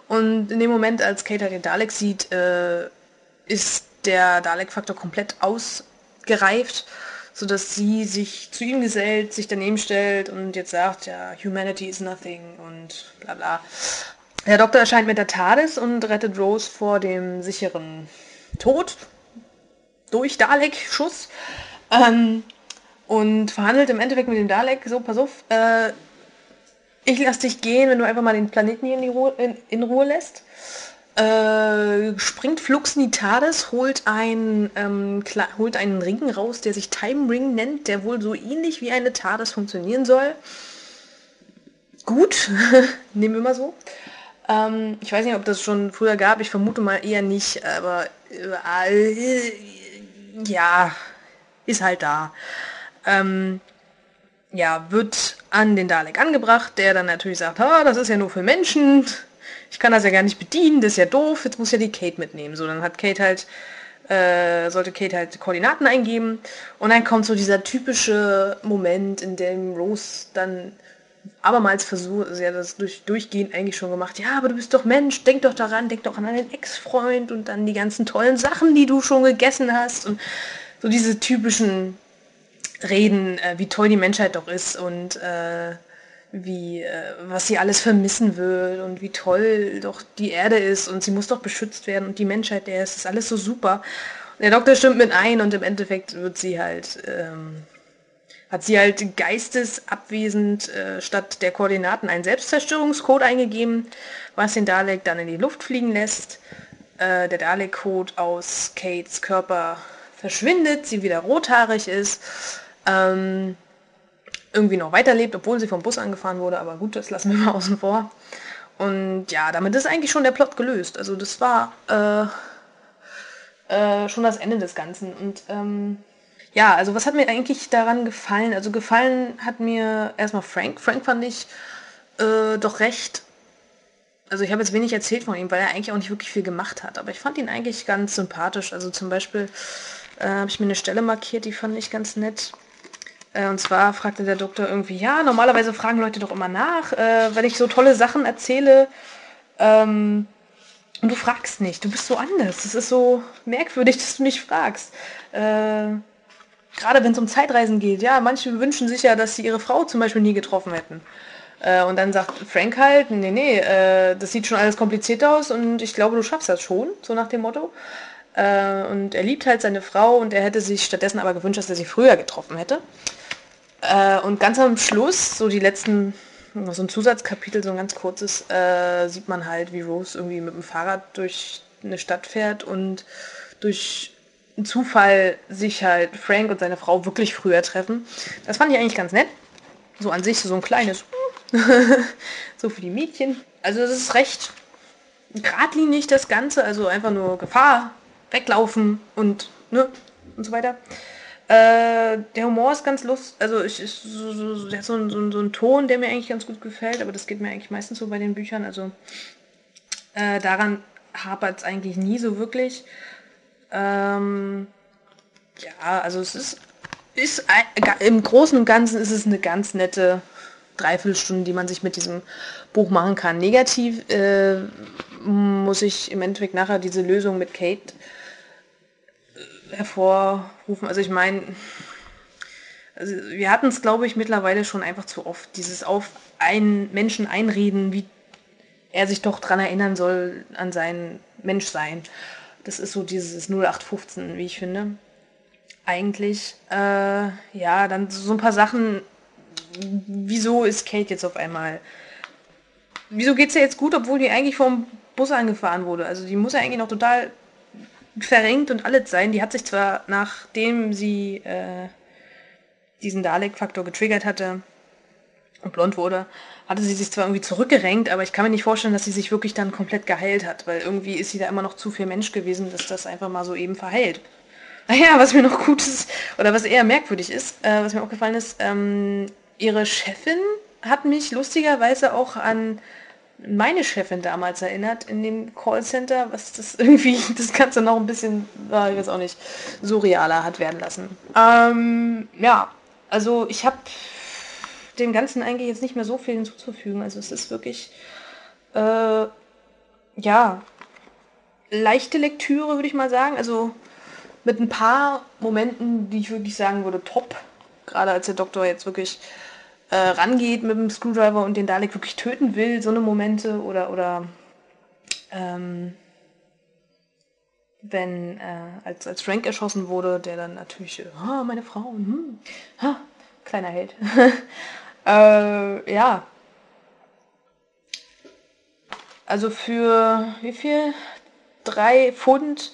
Und in dem Moment, als Kate halt den Dalek sieht, äh, ist der Dalek-Faktor komplett ausgereift, sodass sie sich zu ihm gesellt, sich daneben stellt und jetzt sagt, ja, Humanity is nothing und bla bla. Der Doktor erscheint mit der TARDIS und rettet Rose vor dem sicheren Tod durch Dalek-Schuss. Ähm, und verhandelt im Endeffekt mit dem Dalek, so, pass auf, äh, ich lass dich gehen, wenn du einfach mal den Planeten hier in, Ruhe, in, in Ruhe lässt. Äh, springt Flux TARDIS, holt, ein, ähm, holt einen Ring raus, der sich Time Ring nennt, der wohl so ähnlich wie eine TARDIS funktionieren soll. Gut, [LAUGHS] nehmen wir mal so. Ähm, ich weiß nicht, ob das schon früher gab. Ich vermute mal eher nicht, aber äh, ja, ist halt da. Ähm, ja, wird an den Dalek angebracht, der dann natürlich sagt, ha, das ist ja nur für Menschen. Ich kann das ja gar nicht bedienen, das ist ja doof. Jetzt muss ja die Kate mitnehmen. So, dann hat Kate halt äh, sollte Kate halt Koordinaten eingeben und dann kommt so dieser typische Moment, in dem Rose dann abermals versucht, sie hat das durch, durchgehend eigentlich schon gemacht, ja, aber du bist doch Mensch, denk doch daran, denk doch an deinen Ex-Freund und an die ganzen tollen Sachen, die du schon gegessen hast und so diese typischen Reden, äh, wie toll die Menschheit doch ist und äh, wie, äh, was sie alles vermissen wird und wie toll doch die Erde ist und sie muss doch beschützt werden und die Menschheit, der ist, ist alles so super. Der Doktor stimmt mit ein und im Endeffekt wird sie halt ähm, hat sie halt geistesabwesend äh, statt der Koordinaten einen Selbstzerstörungscode eingegeben, was den Dalek dann in die Luft fliegen lässt. Äh, der Dalek-Code aus Kates Körper verschwindet, sie wieder rothaarig ist, ähm, irgendwie noch weiterlebt, obwohl sie vom Bus angefahren wurde, aber gut, das lassen wir [LAUGHS] mal außen vor. Und ja, damit ist eigentlich schon der Plot gelöst. Also das war äh, äh, schon das Ende des Ganzen. Und ähm, ja, also was hat mir eigentlich daran gefallen? Also gefallen hat mir erstmal Frank. Frank fand ich äh, doch recht also ich habe jetzt wenig erzählt von ihm, weil er eigentlich auch nicht wirklich viel gemacht hat. Aber ich fand ihn eigentlich ganz sympathisch. Also zum Beispiel äh, habe ich mir eine Stelle markiert, die fand ich ganz nett. Äh, und zwar fragte der Doktor irgendwie, ja, normalerweise fragen Leute doch immer nach, äh, wenn ich so tolle Sachen erzähle. Ähm, und du fragst nicht, du bist so anders. Es ist so merkwürdig, [LAUGHS] dass du nicht fragst. Äh, gerade wenn es um Zeitreisen geht, ja, manche wünschen sich ja, dass sie ihre Frau zum Beispiel nie getroffen hätten. Äh, und dann sagt Frank halt, nee, nee, äh, das sieht schon alles kompliziert aus und ich glaube, du schaffst das schon, so nach dem Motto. Äh, und er liebt halt seine Frau und er hätte sich stattdessen aber gewünscht, dass er sie früher getroffen hätte. Äh, und ganz am Schluss, so die letzten, so ein Zusatzkapitel, so ein ganz kurzes, äh, sieht man halt, wie Rose irgendwie mit dem Fahrrad durch eine Stadt fährt und durch einen Zufall sich halt Frank und seine Frau wirklich früher treffen. Das fand ich eigentlich ganz nett. So an sich so ein kleines [LAUGHS] so für die Mädchen. Also es ist recht geradlinig das Ganze, also einfach nur Gefahr, weglaufen und ne und so weiter. Äh, der Humor ist ganz lustig, also ich, ist so, so, der hat so, einen, so, so einen Ton, der mir eigentlich ganz gut gefällt, aber das geht mir eigentlich meistens so bei den Büchern. Also äh, daran hapert es eigentlich nie so wirklich. Ähm, ja, also es ist, ist ein, im Großen und Ganzen ist es eine ganz nette Dreiviertelstunde, die man sich mit diesem Buch machen kann. Negativ äh, muss ich im Endeffekt nachher diese Lösung mit Kate hervorrufen. Also ich meine, also wir hatten es, glaube ich, mittlerweile schon einfach zu oft. Dieses auf einen Menschen einreden, wie er sich doch daran erinnern soll an sein Menschsein. Das ist so dieses 0815, wie ich finde. Eigentlich, äh, ja, dann so ein paar Sachen wieso ist Kate jetzt auf einmal. Wieso geht es ihr jetzt gut, obwohl die eigentlich vom Bus angefahren wurde? Also die muss ja eigentlich noch total verrenkt und alles sein. Die hat sich zwar, nachdem sie äh, diesen Dalek-Faktor getriggert hatte und blond wurde, hatte sie sich zwar irgendwie zurückgerenkt, aber ich kann mir nicht vorstellen, dass sie sich wirklich dann komplett geheilt hat, weil irgendwie ist sie da immer noch zu viel Mensch gewesen, dass das einfach mal so eben verheilt. Naja, was mir noch gut ist, oder was eher merkwürdig ist, äh, was mir auch gefallen ist, ähm, ihre Chefin hat mich lustigerweise auch an meine Chefin damals erinnert in dem Callcenter, was das [LAUGHS] irgendwie das Ganze noch ein bisschen, ich weiß auch nicht, surrealer hat werden lassen. Ähm, ja, also ich habe dem Ganzen eigentlich jetzt nicht mehr so viel hinzuzufügen. Also es ist wirklich, äh, ja, leichte Lektüre, würde ich mal sagen. Also mit ein paar Momenten, die ich wirklich sagen würde, top. Gerade als der Doktor jetzt wirklich äh, rangeht mit dem Screwdriver und den Dalek wirklich töten will, so eine Momente oder oder ähm, wenn äh, als, als Frank erschossen wurde, der dann natürlich, oh, meine Frau, hm, ha, kleiner Held. [LAUGHS] äh, ja. Also für wie viel? Drei Pfund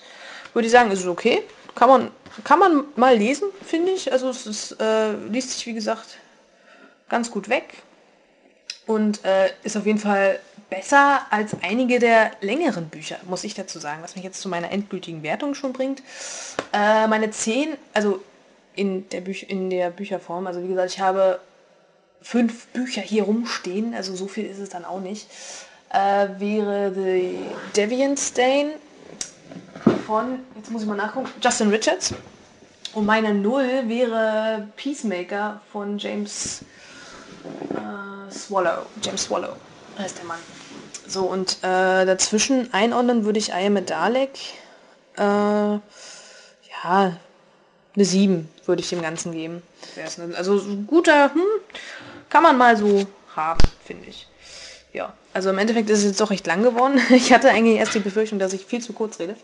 würde ich sagen, ist es okay. Kann man, kann man mal lesen, finde ich. Also es ist, äh, liest sich, wie gesagt, ganz gut weg und äh, ist auf jeden Fall besser als einige der längeren Bücher, muss ich dazu sagen, was mich jetzt zu meiner endgültigen Wertung schon bringt. Äh, meine 10, also in der, Büch in der Bücherform, also wie gesagt, ich habe fünf Bücher hier rumstehen, also so viel ist es dann auch nicht, äh, wäre The Deviant Stain von, jetzt muss ich mal nachgucken, Justin Richards. Und meine Null wäre Peacemaker von James äh, Swallow, James Swallow heißt der Mann. So, und äh, dazwischen einordnen würde ich I Dalek. Äh, ja, eine 7 würde ich dem Ganzen geben. Also guter, hm, kann man mal so haben, finde ich. Ja, also im Endeffekt ist es jetzt doch recht lang geworden. [LAUGHS] Ich hatte eigentlich erst die Befürchtung, dass ich viel zu kurz rede.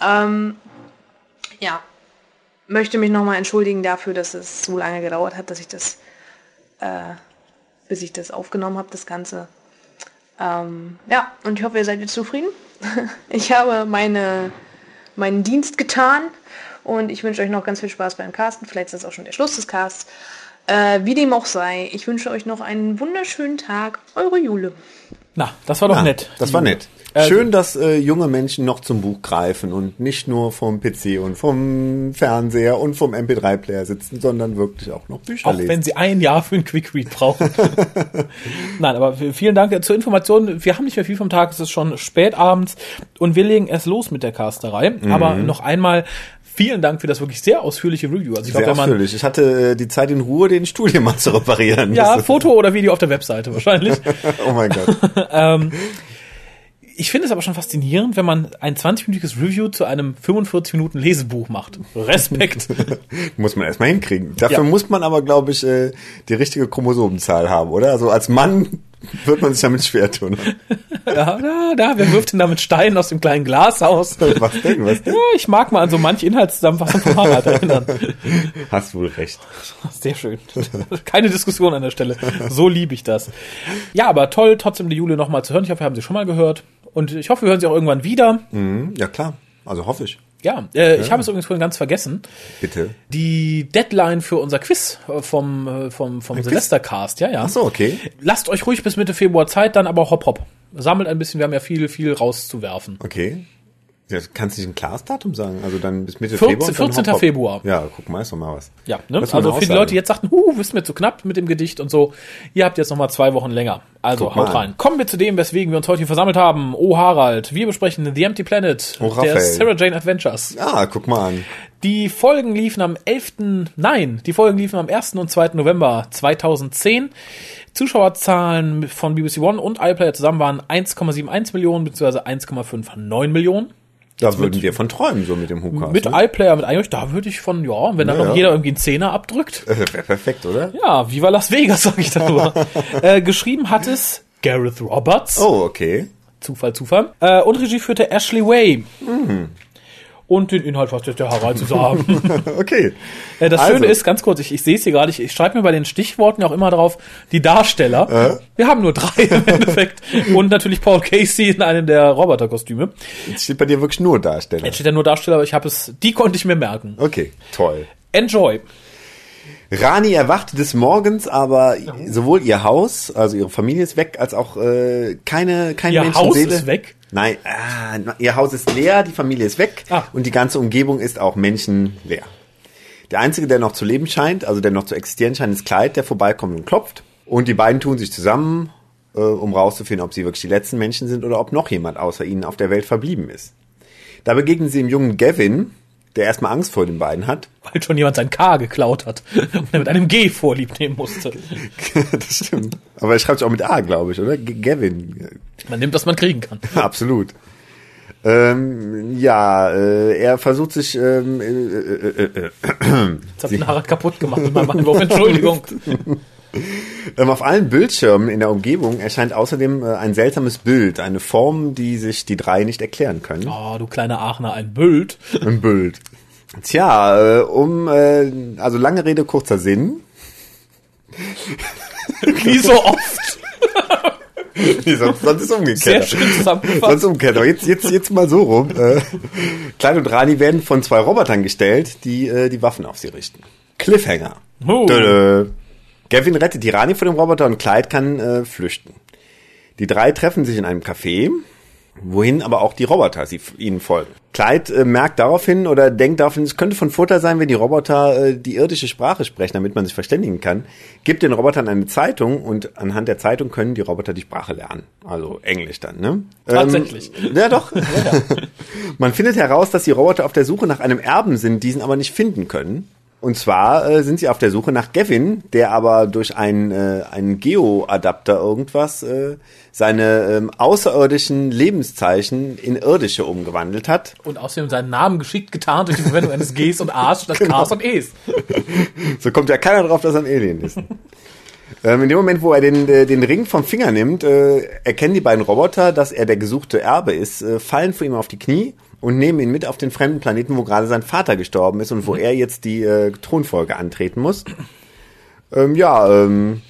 Ähm, ja, möchte mich nochmal entschuldigen dafür, dass es so lange gedauert hat, dass ich das äh, bis ich das aufgenommen habe, das Ganze. Ähm, ja, und ich hoffe, ihr seid jetzt zufrieden. [LAUGHS] ich habe meine, meinen Dienst getan und ich wünsche euch noch ganz viel Spaß beim Casten. Vielleicht ist das auch schon der Schluss des Casts. Äh, wie dem auch sei, ich wünsche euch noch einen wunderschönen Tag. Eure Jule. Na, das war doch Ja, nett. Das war nett. Schön, dass äh, junge Menschen noch zum Buch greifen und nicht nur vom PC und vom Fernseher und vom MP3-Player sitzen, sondern wirklich auch noch Bücher Auch lesen. wenn sie ein Jahr für einen Quick Read brauchen. [LAUGHS] Nein, aber vielen Dank zur Information. Wir haben nicht mehr viel vom Tag, es ist schon spät abends und wir legen erst los mit der Casterei. Mhm. Aber noch einmal vielen Dank für das wirklich sehr ausführliche Review. Also ich Sehr glaube, wenn man ausführlich. Ich hatte äh, die Zeit in Ruhe, den Stuhl hier mal zu reparieren. ja, Foto oder Video auf der Webseite wahrscheinlich. [LAUGHS] oh mein Gott. [LAUGHS] Ich finde es aber schon faszinierend, wenn man ein 20-minütiges Review zu einem 45 Minuten Lesebuch macht. Respekt. [LAUGHS] muss man erstmal hinkriegen. Dafür Ja. muss man aber, glaube ich, äh, die richtige Chromosomenzahl haben, oder? Also als Mann wird man sich damit schwer tun. [LAUGHS] ja, da, da, wer wirft denn da mit Steinen aus dem kleinen Glashaus? [LAUGHS] Was denn? Was denn? Ja, ich mag mal an so manche Inhaltszusammenfassung von Harald erinnern. [LAUGHS] Hast wohl recht. Sehr schön. Keine Diskussion an der Stelle. So liebe ich das. Ja, aber toll, trotzdem die Jule nochmal zu hören. Ich hoffe, wir haben sie schon mal gehört. Und ich hoffe, wir hören sie auch irgendwann wieder. Mhm, ja, klar. Also hoffe ich. Ja, äh, ich habe es übrigens vorhin ganz vergessen. Bitte. Die Deadline für unser Quiz äh, vom, äh, vom, vom Silvestercast, ja, ja. Ach so, okay. Lasst euch ruhig bis Mitte Februar Zeit, dann aber hopp hopp. Sammelt ein bisschen, wir haben ja viel, viel rauszuwerfen. Okay. Ja, kannst du nicht ein klares Datum sagen? Also dann bis Mitte 14. Februar? und dann 14. hopp, hopp. Februar. Ja, guck mal, ist doch mal was. Ja, ne? Das also für die. Leute, die jetzt sagten, huh, wisst mir zu knapp mit dem Gedicht und so, ihr habt jetzt noch mal zwei Wochen länger. Also Guck haut mal. rein. Kommen wir zu dem, weswegen wir uns heute hier versammelt haben. Oh Harald, wir besprechen The Empty Planet Oh, der. Sarah Jane Adventures. Ah, guck mal an. Die Folgen liefen am 11. Nein, die Folgen liefen am 1. und 2. November 2010. Zuschauerzahlen von BBC One und iPlayer zusammen waren 1,71 Millionen bzw. 1,59 Millionen. Da würden wir von träumen, so mit dem Hookast. Mit ne? iPlayer, mit iOS, da würde ich von, ja, wenn dann Ja, noch jeder irgendwie einen Zehner abdrückt. Äh, Wäre perfekt, oder? Ja, Viva Las Vegas, sag ich darüber. [LAUGHS] äh, geschrieben hat es Gareth Roberts. Oh, okay. Zufall, Zufall. Äh, und Regie führte Ashley Way. Und den Inhalt jetzt der Harald zu sagen. [LAUGHS] Okay. äh, das Also. Schöne ist, ganz kurz, ich, ich sehe es hier gerade, ich, ich schreibe mir bei den Stichworten auch immer drauf, die Darsteller. Wir haben nur drei im Endeffekt. Und natürlich Paul Casey in einem der Roboterkostüme. Jetzt steht bei dir wirklich nur Darsteller. Jetzt steht ja nur Darsteller, aber ich habe es, die konnte ich mir merken. Okay, toll. Enjoy. Rani erwacht des Morgens, aber sowohl ihr Haus, also ihre Familie ist weg, als auch äh, keine, keine Ihr Haus Menschenseele. ist weg? Nein, ah, ihr Haus ist leer, die Familie ist weg Ah. und die ganze Umgebung ist auch menschenleer. Der einzige, der noch zu leben scheint, also der noch zu existieren scheint, ist Clyde, der vorbeikommt und klopft. Und die beiden tun sich zusammen, äh, um rauszufinden, ob sie wirklich die letzten Menschen sind oder ob noch jemand außer ihnen auf der Welt verblieben ist. Da begegnen sie dem jungen Gavin, der erstmal Angst vor den beiden hat. Weil schon jemand sein K geklaut hat und er mit einem G vorlieb nehmen musste. das stimmt. Aber er schreibt sich auch mit A, glaube ich, oder? G Gavin. Man nimmt, was man kriegen kann. Absolut. Ähm, ja, äh, er versucht sich. Ähm, äh, äh, äh, äh, Jetzt ich den Harald kaputt gemacht mit meinem Anwurf. Entschuldigung. Ähm, auf allen Bildschirmen in der Umgebung erscheint außerdem äh, ein seltsames Bild, eine Form, die sich die drei nicht erklären können. Oh, du kleiner Aachener, ein Bild. Ein Bild. Tja, äh, um äh, also lange Rede kurzer Sinn. [LAUGHS] Wie so oft. [LAUGHS] Nee, sonst, sonst ist umgekehrt. Sehr schön zusammengefasst. Sonst umgekehrt. Aber jetzt, jetzt, jetzt mal so rum. Kleid und Rani werden von zwei Robotern gestellt, die die Waffen auf sie richten. Cliffhanger. Oh. Dö. Gavin rettet die Rani vor dem Roboter und Clyde kann äh, flüchten. Die drei treffen sich in einem Café, wohin aber auch die Roboter sie, ihnen folgen. Clyde äh, merkt daraufhin oder denkt daraufhin, es könnte von Vorteil sein, wenn die Roboter äh, die irdische Sprache sprechen, damit man sich verständigen kann. Gibt den Robotern eine Zeitung und anhand der Zeitung können die Roboter die Sprache lernen. Also Englisch dann, ne? Tatsächlich. Ähm, ja, doch. [LAUGHS] Man findet heraus, dass die Roboter auf der Suche nach einem Erben sind, diesen aber nicht finden können. Und zwar äh, sind sie auf der Suche nach Gavin, der aber durch einen, äh, einen Geo-Adapter irgendwas äh, seine ähm, außerirdischen Lebenszeichen in irdische umgewandelt hat. Und außerdem seinen Namen geschickt getarnt durch die Verwendung eines Gs und As statt [LAUGHS] Genau. Ks und Es. So kommt ja keiner drauf, dass er ein Alien ist. [LAUGHS] ähm, in dem Moment, wo er den, äh, den Ring vom Finger nimmt, äh, erkennen die beiden Roboter, dass er der gesuchte Erbe ist, äh, fallen vor ihm auf die Knie und nehmen ihn mit auf den fremden Planeten, wo gerade sein Vater gestorben ist und wo er jetzt die äh, Thronfolge antreten muss. Ähm, ja, ähm,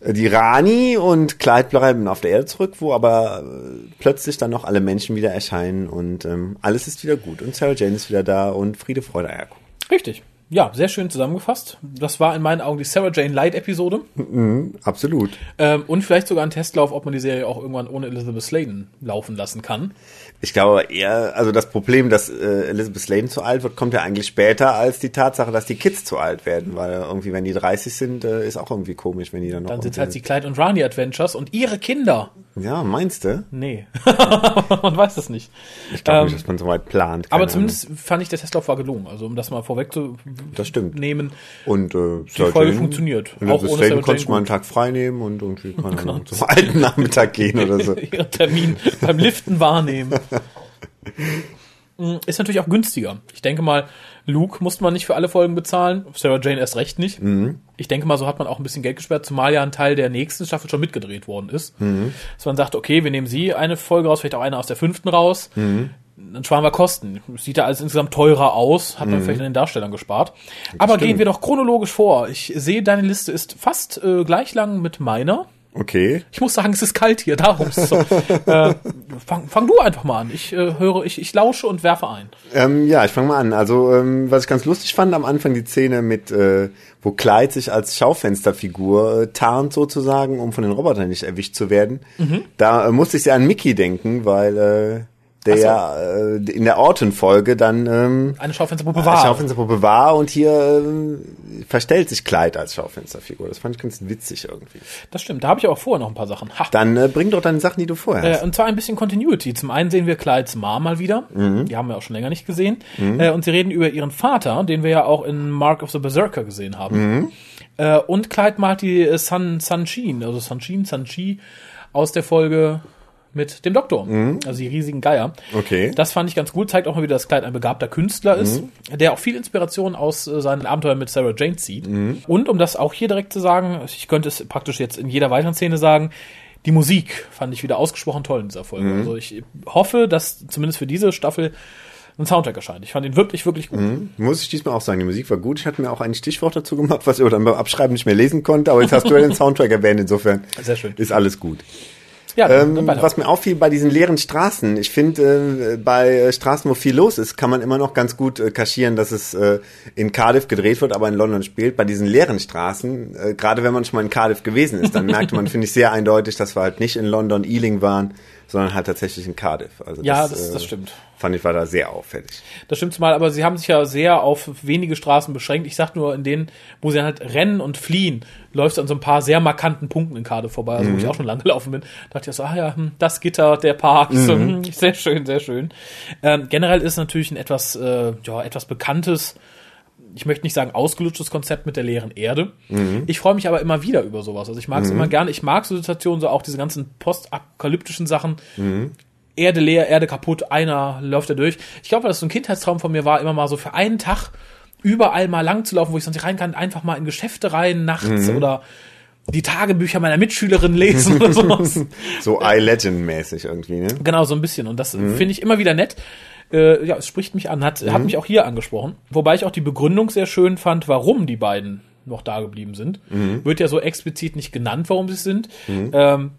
die Rani und Clyde bleiben auf der Erde zurück, wo aber äh, plötzlich dann noch alle Menschen wieder erscheinen und ähm, alles ist wieder gut und Sarah Jane ist wieder da und Friede, Freude, Eierkuchen. Richtig. Ja, sehr schön zusammengefasst. Das war in meinen Augen die Sarah Jane Light Episode. Absolut. Ähm, und vielleicht sogar ein Testlauf, ob man die Serie auch irgendwann ohne Elizabeth Sladen laufen lassen kann. Ich glaube eher, also das Problem, dass äh, Elizabeth Sladen zu alt wird, kommt ja eigentlich später als die Tatsache, dass die Kids zu alt werden, weil irgendwie, wenn die 30 sind, äh, ist auch irgendwie komisch, wenn die dann noch. Dann sind halt die Clyde und Rani Adventures und ihre Kinder. Ja, meinst du? Nee. [LAUGHS] man weiß es nicht. Ich glaube Ähm, nicht, dass man so weit plant. aber zumindest fand ich, der Testlauf war gelungen. Also, um das mal vorwegzunehmen. Das stimmt. Nehmen. Ahnung. Und äh, Die Folge funktioniert. Und Auch ohne Sarah konnte ich mal einen. Tag frei nehmen und irgendwie keine Genau. [LAUGHS] Ahnung, zum alten Nachmittag gehen oder so. [LAUGHS] ihren Termin beim Liften wahrnehmen. [LAUGHS] Ist natürlich auch günstiger. Ich denke mal, Luke musste man nicht für alle Folgen bezahlen, Sarah Jane erst recht nicht. Ich denke mal, so hat man auch ein bisschen Geld gesperrt, zumal ja ein Teil der nächsten Staffel schon mitgedreht worden ist. Dass man sagt, okay, wir nehmen sie eine Folge raus, vielleicht auch eine aus der fünften raus. Dann sparen wir Kosten. Sieht ja alles insgesamt teurer aus, hat man vielleicht an den Darstellern gespart. Aber gehen wir doch chronologisch vor. Ich sehe, deine Liste ist fast äh, gleich lang mit meiner. Okay. Ich muss sagen, es ist kalt hier, darum ist es so. [LAUGHS] äh, fang, fang du einfach mal an. Ich äh, höre, ich, ich lausche und werfe ein. Ähm, ja, ich fange mal an. Also, ähm, was ich ganz lustig fand am Anfang, die Szene mit, äh, wo Clyde sich als Schaufensterfigur äh, tarnt sozusagen, um von den Robotern nicht erwischt zu werden. Mhm. Da äh, musste ich sehr an Mickey denken, weil äh, der so. äh, in der Orton-Folge dann ähm, Eine Schaufensterpuppe war. Schaufensterpuppe war und hier äh, verstellt sich Clyde als Schaufensterfigur. Das fand ich ganz witzig irgendwie. Das stimmt. Da habe ich aber vorher noch ein paar Sachen. Ha. Dann äh, bring doch deine Sachen, die du vorher hast. Äh, und zwar ein bisschen Continuity. Zum einen sehen wir Clydes Mom mal wieder. Mhm. Die haben wir auch schon länger nicht gesehen. Äh, und sie reden über ihren Vater, den wir ja auch in Mark of the Berserker gesehen haben. Mhm. Äh, und Clyde malt die äh, Sun, Sunshin, also Sunshin, Sanchi aus der Folge mit dem Doktor. Also die riesigen Geier. Mhm. Okay. Das fand ich ganz gut. Zeigt auch mal wieder, dass Clyde ein begabter Künstler ist, der auch viel Inspiration aus äh, seinen Abenteuern mit Sarah Jane zieht. Und um das auch hier direkt zu sagen, ich könnte es praktisch jetzt in jeder weiteren Szene sagen, die Musik fand ich wieder ausgesprochen toll in dieser Folge. Also ich hoffe, dass zumindest für diese Staffel ein Soundtrack erscheint. Ich fand ihn wirklich, wirklich gut. Muss ich diesmal auch sagen, die Musik war gut. Ich hatte mir auch ein Stichwort dazu gemacht, was ich dann beim Abschreiben nicht mehr lesen konnte, aber jetzt hast du ja den [LAUGHS] Soundtrack erwähnt, insofern Sehr schön. ist alles gut. Ja, Ähm, was mir auffiel bei diesen leeren Straßen, ich finde, äh, bei äh, Straßen, wo viel los ist, kann man immer noch ganz gut äh, kaschieren, dass es äh, in Cardiff gedreht wird, aber in London spielt. Bei diesen leeren Straßen, äh, gerade wenn man schon mal in Cardiff gewesen ist, dann merkte man, [LAUGHS] finde ich, sehr eindeutig, dass wir halt nicht in London, Ealing waren, sondern halt tatsächlich in Cardiff. Also Ja, das- das stimmt. Fand ich, war da sehr auffällig. Das stimmt mal, aber sie haben sich ja sehr auf wenige Straßen beschränkt. Ich sag nur, in denen, wo sie dann halt rennen und fliehen, läuft an so ein paar sehr markanten Punkten in Cardiff vorbei, also wo ich auch schon lang gelaufen bin. Da dachte ich so, ah ja, hm, das Gitter, der Park, so, hm, sehr schön, sehr schön. Ähm, generell ist natürlich ein etwas, äh, ja, etwas bekanntes, ich möchte nicht sagen ausgelutschtes Konzept mit der leeren Erde. Ich freue mich aber immer wieder über sowas. Also ich mag es immer gerne. Ich mag so Situationen, so auch diese ganzen postapokalyptischen Sachen. Erde leer, Erde kaputt, einer läuft da durch. Ich glaube, dass so ein Kindheitstraum von mir war, immer mal so für einen Tag überall mal lang zu laufen, wo ich sonst nicht rein kann, einfach mal in Geschäfte rein nachts oder die Tagebücher meiner Mitschülerin lesen oder [LAUGHS] sowas. So I-Legend-mäßig irgendwie, ne? Genau, so ein bisschen. Und das finde ich immer wieder nett. Äh, ja, es spricht mich an, hat, hat mich auch hier angesprochen. Wobei ich auch die Begründung sehr schön fand, warum die beiden noch da geblieben sind. Wird ja so explizit nicht genannt, warum sie es sind. Ähm,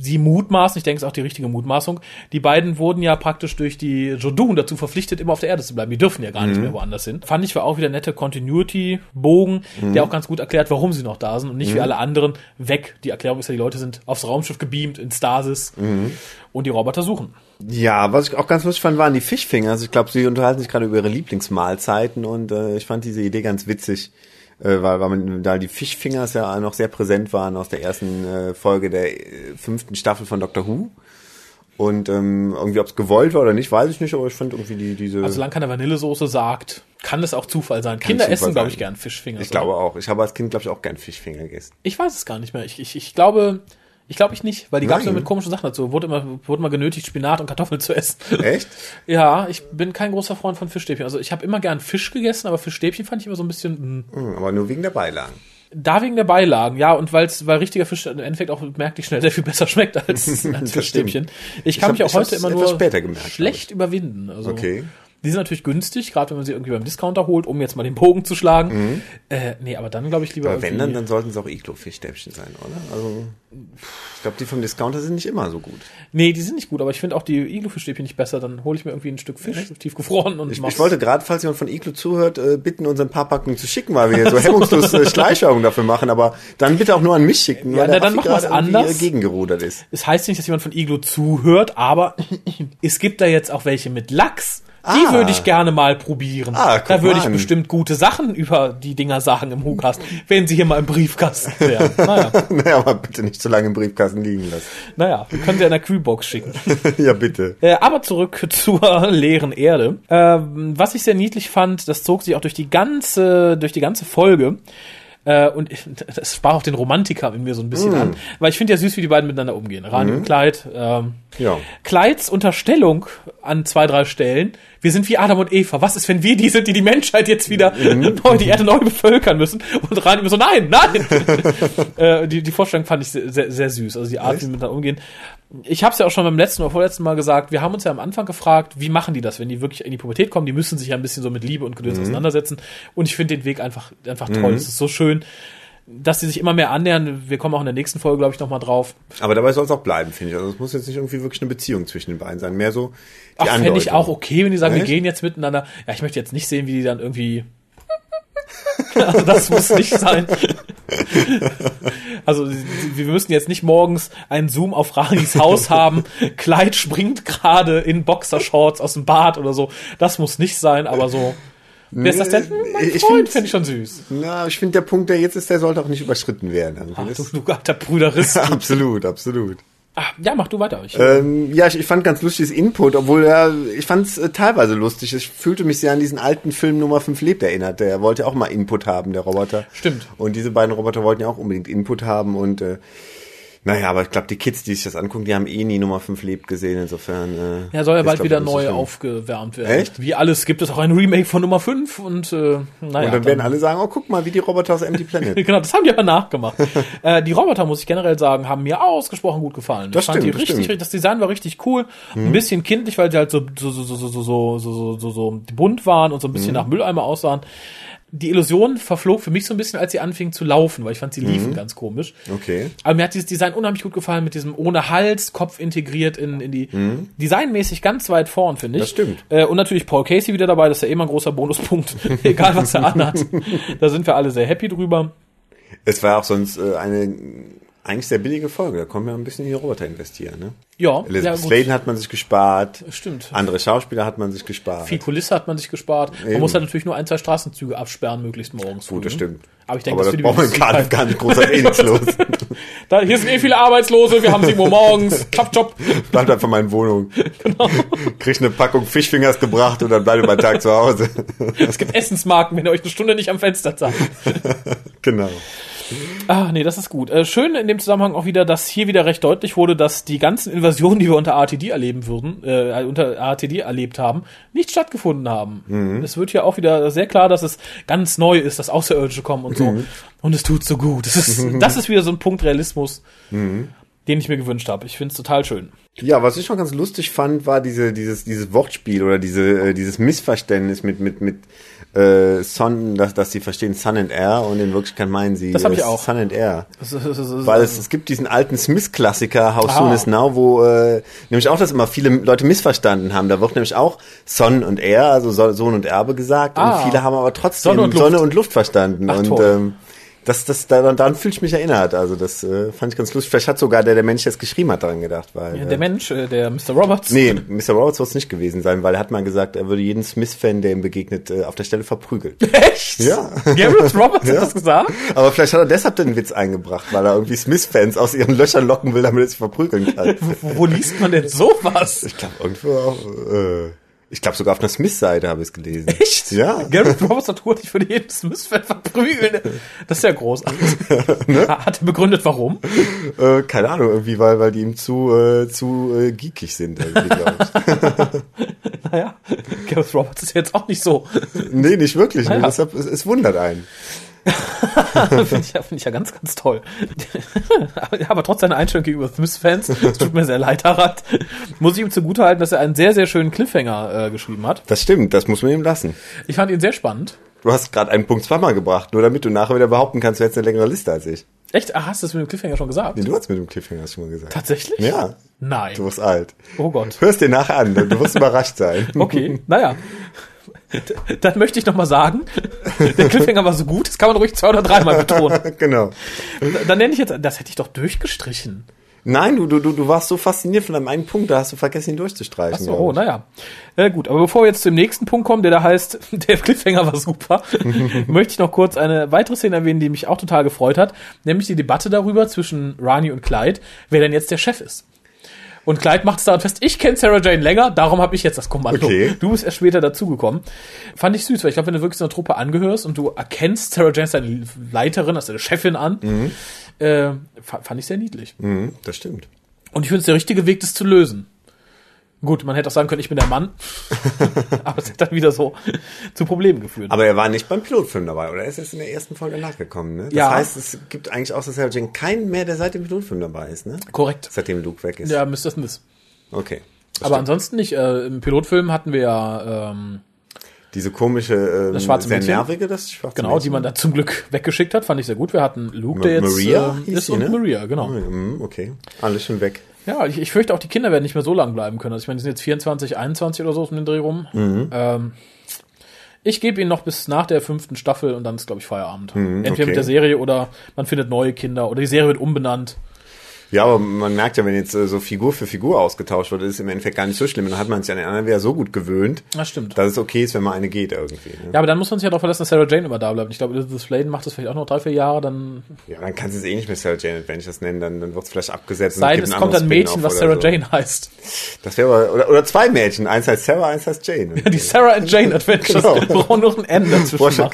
sie mutmaßen, ich denke, es ist auch die richtige Mutmaßung, die beiden wurden ja praktisch durch die Jodun dazu verpflichtet, immer auf der Erde zu bleiben. Die dürfen ja gar nicht mehr woanders hin. Fand ich war auch wieder nette Continuity-Bogen, der auch ganz gut erklärt, warum sie noch da sind und nicht wie alle anderen weg. Die Erklärung ist ja, die Leute sind aufs Raumschiff gebeamt, in Stasis und die Roboter suchen. Ja, was ich auch ganz lustig fand, waren die Fischfinger. Also ich glaube, sie unterhalten sich gerade über ihre Lieblingsmahlzeiten und äh, ich fand diese Idee ganz witzig, äh, weil, weil man da die Fischfingers ja noch sehr präsent waren aus der ersten äh, Folge der äh, fünften Staffel von Doctor Who. Und ähm, irgendwie, ob es gewollt war oder nicht, weiß ich nicht, aber ich fand irgendwie die, diese. Also solange keine Vanillesoße sagt, kann es auch Zufall sein. Kinder Zufall essen, glaube ich, gern Fischfinger. ich glaube auch. Ich habe als Kind, glaube ich, auch gern Fischfinger gegessen. Ich weiß es gar nicht mehr. Ich, ich, ich glaube, ich glaube ich nicht, weil die gab es Nein. mit komischen Sachen dazu. Wurde immer, wurde immer genötigt, Spinat und Kartoffeln zu essen. [LAUGHS] Echt? Ja, ich bin kein großer Freund von Fischstäbchen. Also ich habe immer gern Fisch gegessen, aber Fischstäbchen fand ich immer so ein bisschen mh. Hm, aber nur wegen der Beilagen. da wegen der Beilagen, ja, und weil's, weil richtiger Fisch im Endeffekt auch merklich schnell sehr viel besser schmeckt als, [LAUGHS] als Fischstäbchen. Ich kann hab- mich auch ich heute immer nur schlecht überwinden. Also Okay. Die sind natürlich günstig, gerade wenn man sie irgendwie beim Discounter holt, um jetzt mal den Bogen zu schlagen. Äh, nee, aber dann glaube ich lieber. Mhm. Aber wenn dann, dann sollten es auch Iglo-Fischstäbchen sein, oder? Also, ich glaube, die vom Discounter sind nicht immer so gut. Nee, die sind nicht gut, aber ich finde auch die Iglo-Fischstäbchen nicht besser. Dann hole ich mir irgendwie ein Stück Fisch, tiefgefroren und Ich, mach's. ich wollte gerade, falls jemand von Iglo zuhört, äh, bitten, uns ein paar Packungen zu schicken, weil wir hier so [LAUGHS] hemmungslos äh, Schleichwerbung dafür machen, aber dann bitte auch nur an mich schicken, Ja, weil na, der dann machen wir's gerade irgendwie, anders. äh, gegengerudert ist. Es heißt nicht, dass jemand von Iglo zuhört, aber [CLEARS THROAT] es gibt da jetzt auch welche mit Lachs. Die Ah. würde ich gerne mal probieren. Ah, da würde ich an. bestimmt gute Sachen über die Dinger sagen im Hukast, wenn sie hier mal im Briefkasten wären. [LAUGHS] Naja, naja, aber bitte nicht zu lange im Briefkasten liegen lassen. naja, wir können sie in der Kühlbox schicken. [LAUGHS] ja, bitte. Äh, aber zurück zur [LAUGHS] leeren Erde. Ähm, was ich sehr niedlich fand, das zog sich auch durch die ganze, durch die ganze Folge. Äh, und ich, das sprach auch den Romantiker in mir so ein bisschen an. Weil ich finde ja süß, wie die beiden miteinander umgehen. Rani und Clyde. Ähm, Ja. Clydes Unterstellung an zwei, drei Stellen, wir sind wie Adam und Eva. Was ist, wenn wir die sind, die die Menschheit jetzt wieder [LAUGHS] neu, die Erde neu bevölkern müssen? Und Rani immer so, nein, nein. [LAUGHS] äh, die, die Vorstellung fand ich sehr, sehr, sehr süß. Also die Art, wie wir miteinander umgehen. Ich habe es ja auch schon beim letzten oder vorletzten Mal gesagt, wir haben uns ja am Anfang gefragt, wie machen die das, wenn die wirklich in die Pubertät kommen? Die müssen sich ja ein bisschen so mit Liebe und Gedöns auseinandersetzen. Und ich finde den Weg einfach, einfach toll. Es ist so schön, dass sie sich immer mehr annähern. Wir kommen auch in der nächsten Folge, glaube ich, nochmal drauf. Aber dabei soll es auch bleiben, finde ich. Also es muss jetzt nicht irgendwie wirklich eine Beziehung zwischen den beiden sein. Mehr so die Ach, fände ich auch okay, wenn die sagen, wir Echt? gehen jetzt miteinander. Ja, ich möchte jetzt nicht sehen, wie die dann irgendwie. Also das muss nicht sein. Also wir müssen jetzt nicht morgens einen Zoom auf Ranis Haus haben. Kleid springt gerade in Boxershorts aus dem Bad oder so. Das muss nicht sein, aber so. Wer ist das denn? Mein Ich Freund finde ich schon süß. Na, ich finde, der Punkt, der jetzt ist, der sollte auch nicht überschritten werden. Ach, du, du alter Brüderist. [LAUGHS] absolut, absolut. Ah, ja, mach du weiter. Ich, Ähm, ja, ich, ich fand ganz lustiges Input, obwohl ja, ich fand es äh, teilweise lustig. Ich fühlte mich sehr an diesen alten Film Nummer 5 lebt erinnert. Der wollte ja auch mal Input haben, der Roboter. Stimmt. Und diese beiden Roboter wollten ja auch unbedingt Input haben und äh, naja, aber ich glaube, die Kids, die sich das angucken, die haben eh nie Nummer 5 lebt gesehen, insofern. Äh, Ja, soll ja bald glaub wieder neu aufgewärmt werden. Echt? Wie alles gibt es auch ein Remake von Nummer 5 und äh, naja. Und dann werden alle sagen, oh, guck mal, wie die Roboter aus Empty Planet. Genau, das haben die aber nachgemacht. äh, die Roboter, muss ich generell sagen, haben mir ausgesprochen gut gefallen. Das ich fand stimmt, die das richtig, stimmt. Mhm. das Design war richtig cool. Ein bisschen kindlich, weil sie halt so, so, so, so, so, so, so, so, so, so bunt waren und so ein Mhm. bisschen nach Mülleimer aussahen. Die Illusion verflog für mich so ein bisschen, als sie anfingen zu laufen, weil ich fand, sie Mhm. liefen ganz komisch. Okay. Aber mir hat dieses Design unheimlich gut gefallen, mit diesem ohne Hals, Kopf integriert in, in die, designmäßig ganz weit vorn, finde ich. Mhm. Das stimmt. Äh, und natürlich Paul Casey wieder dabei, das ist ja immer ein großer Bonuspunkt, [LAUGHS] egal was er anhat. [LAUGHS] da sind wir alle sehr happy drüber. Es war auch sonst äh, eine eigentlich sehr billige Folge. Da kommen wir ein bisschen in die Roboter investieren. Ne? Ja, Elizabeth. Sladen hat man sich gespart. Stimmt. Andere Schauspieler hat man sich gespart. Viel Kulisse hat man sich gespart. Man Eben. muss halt natürlich nur ein, zwei Straßenzüge absperren, möglichst morgens. Gut, das früh. stimmt. Aber ich denke, Aber das das man Cardiff kein- gar nicht großartig eh nichts los. Da, hier sind eh viele Arbeitslose, wir haben 7 Uhr morgens. Chop, chop. Bleibt einfach mal in Wohnung. [LAUGHS] Genau. Kriegt eine Packung Fischfingers gebracht und dann bleibt über den Tag zu Hause. Es gibt Essensmarken, wenn ihr euch eine Stunde nicht am Fenster zeigt. [LAUGHS] genau. Ah, nee, das ist gut. Äh, schön in dem Zusammenhang auch wieder, dass hier wieder recht deutlich wurde, dass die ganzen Invasionen, die wir unter ATD erleben würden, äh, unter ATD erlebt haben, nicht stattgefunden haben. Mhm. Es wird hier auch wieder sehr klar, dass es ganz neu ist, dass Außerirdische kommen und so. Mhm. Und es tut so gut. Das ist, [LAUGHS] das ist wieder so ein Punkt Realismus, Mhm. Den ich mir gewünscht habe. Ich finde es total schön. Ja, was ich schon ganz lustig fand, war diese, dieses, dieses Wortspiel oder diese, äh, dieses Missverständnis mit, mit, mit äh, Son, dass, dass sie verstehen Sun and Air und in Wirklichkeit meinen sie Das hab ich äh, auch. Sun and Air. Das das ist, Weil es, es gibt diesen alten Smith-Klassiker, How Ah. Soon Is Now, wo äh, nämlich auch das immer viele Leute missverstanden haben. Da wird nämlich auch Son und Er, also So- Sohn und Erbe gesagt. Ah. Und viele haben aber trotzdem Sonne und Sonne Luft. und Luft verstanden. Ach, und ähm, das, das, daran, daran fühle ich mich erinnert. Also das äh, fand ich ganz lustig. Vielleicht hat sogar der, der Mensch, der es geschrieben hat, daran gedacht. Weil, ja, äh, der Mensch, äh, der Mr. Roberts. Nee, Mr. Roberts wird es nicht gewesen sein, weil er hat mal gesagt, er würde jeden Smith-Fan, der ihm begegnet, äh, auf der Stelle verprügeln. [LAUGHS] Echt? Ja. Gareth Roberts hat [LAUGHS] Ja. das gesagt? Aber vielleicht hat er deshalb den Witz eingebracht, weil er irgendwie Smith-Fans aus ihren Löchern locken will, damit er sich verprügeln kann. [LAUGHS] Wo, wo liest man denn sowas? Ich glaube irgendwo auch, äh, ich glaube sogar auf einer Smith-Seite habe ich es gelesen. Echt? Ja. Gareth Roberts hat ich würde jeden Smith-Fan verprügeln. Das ist ja großartig. [LAUGHS] Hat er begründet, warum? Äh, keine Ahnung, irgendwie, weil, weil die ihm zu, äh, zu äh, geekig sind, ich. [LAUGHS] Naja, Gareth Roberts ist jetzt auch nicht so. nee, nicht wirklich. Naja. Deshalb, es, es wundert einen. Finde ich, ja- finde ich ja ganz, ganz toll. aber, [LAUGHS] aber trotz seiner Einstellung gegenüber Smiths-Fans, es tut mir sehr leid, Harald, muss ich ihm zugutehalten, dass er einen sehr, sehr schönen Cliffhanger äh, geschrieben hat. Das stimmt, das muss man ihm lassen. Ich fand ihn sehr spannend. Du hast gerade einen Punkt zweimal gebracht, nur damit du nachher wieder behaupten kannst, du hättest eine längere Liste als ich. Echt? Ach, hast du das mit dem Cliffhanger schon gesagt? Nee, du hast mit dem Cliffhanger schon mal gesagt. Tatsächlich? Ja, Nein. du wirst alt. Oh Gott. Hörst dir nachher an, du wirst überrascht sein. [LAUGHS] Okay, naja. [LAUGHS] Dann möchte ich noch mal sagen, der Cliffhanger war so gut, das kann man ruhig zwei oder dreimal betonen. [LAUGHS] genau. Dann nenne ich jetzt, das hätte ich doch durchgestrichen. Nein, du, du, du, du warst so fasziniert von deinem einen Punkt, da hast du vergessen, ihn durchzustreichen. Ach so, glaub oh, naja. Äh, gut, aber bevor wir jetzt zum nächsten Punkt kommen, der da heißt, [LAUGHS] der Cliffhanger war super, möchte ich noch kurz eine weitere Szene erwähnen, die mich auch total gefreut hat, nämlich die Debatte darüber zwischen Rani und Clyde, wer denn jetzt der Chef ist. Und Clyde macht es daran fest, ich kenne Sarah Jane länger, darum habe ich jetzt das Kommando. Okay. Du bist erst später dazugekommen. Fand ich süß, weil ich glaube, wenn du wirklich so einer Truppe angehörst und du erkennst Sarah Jane als deine Leiterin, als deine Chefin an, äh, fa- fand ich sehr niedlich. Mhm, das stimmt. Und ich finde es der richtige Weg, das zu lösen. Gut, man hätte auch sagen können, ich bin der Mann. [LAUGHS] Aber es hat dann wieder so zu Problemen geführt. Aber er war nicht beim Pilotfilm dabei, oder? Er ist erst in der ersten Folge nachgekommen, ne? Das Ja. heißt, es gibt eigentlich außer Sarah Jane keinen mehr, der seit dem Pilotfilm dabei ist, ne? Korrekt. Seitdem Luke weg ist. Ja, Mr. Smith. Okay. Aber ansonsten nicht. Äh, Im Pilotfilm hatten wir ja, ähm, Diese komische, ähm, Das schwarze sehr Mädchen? nervige, das schwarze genau, Mädchen. die man da zum Glück weggeschickt hat, fand ich sehr gut. Wir hatten Luke, der Ma- jetzt Maria hieß ist sie, und ne? Maria, genau. Mhm, Okay, alles schon weg. Ja, ich, ich fürchte auch, die Kinder werden nicht mehr so lang bleiben können. Also ich meine, die sind jetzt 24, 21 oder so um den Dreh rum. Mhm. Ähm, ich gebe ihnen noch bis nach der fünften Staffel und dann ist, glaube ich, Feierabend. Entweder Mhm, okay. mit der Serie oder man findet neue Kinder oder die Serie wird umbenannt. Ja, aber man merkt ja, wenn jetzt äh, so Figur für Figur ausgetauscht wird, ist es im Endeffekt gar nicht so schlimm. Dann hat man sich an den anderen wieder so gut gewöhnt, Das stimmt. dass es okay ist, wenn mal eine geht irgendwie. Ne? Ja, aber dann muss man sich ja darauf verlassen, dass Sarah Jane immer da bleibt. Ich glaube, Elizabeth Sladen macht das vielleicht auch noch drei, vier Jahre, dann Ja, dann kannst du es eh nicht mehr Sarah Jane Adventures nennen, dann, dann wird es vielleicht abgesetzt. sei es kommt ein Mädchen, was Sarah so. Jane heißt. Das wäre aber, oder, oder zwei Mädchen, eins heißt Sarah, eins heißt Jane. [LAUGHS] Die Sarah and Jane Adventures. Genau. Wir brauchen noch ein N dazwischen Boah, machen.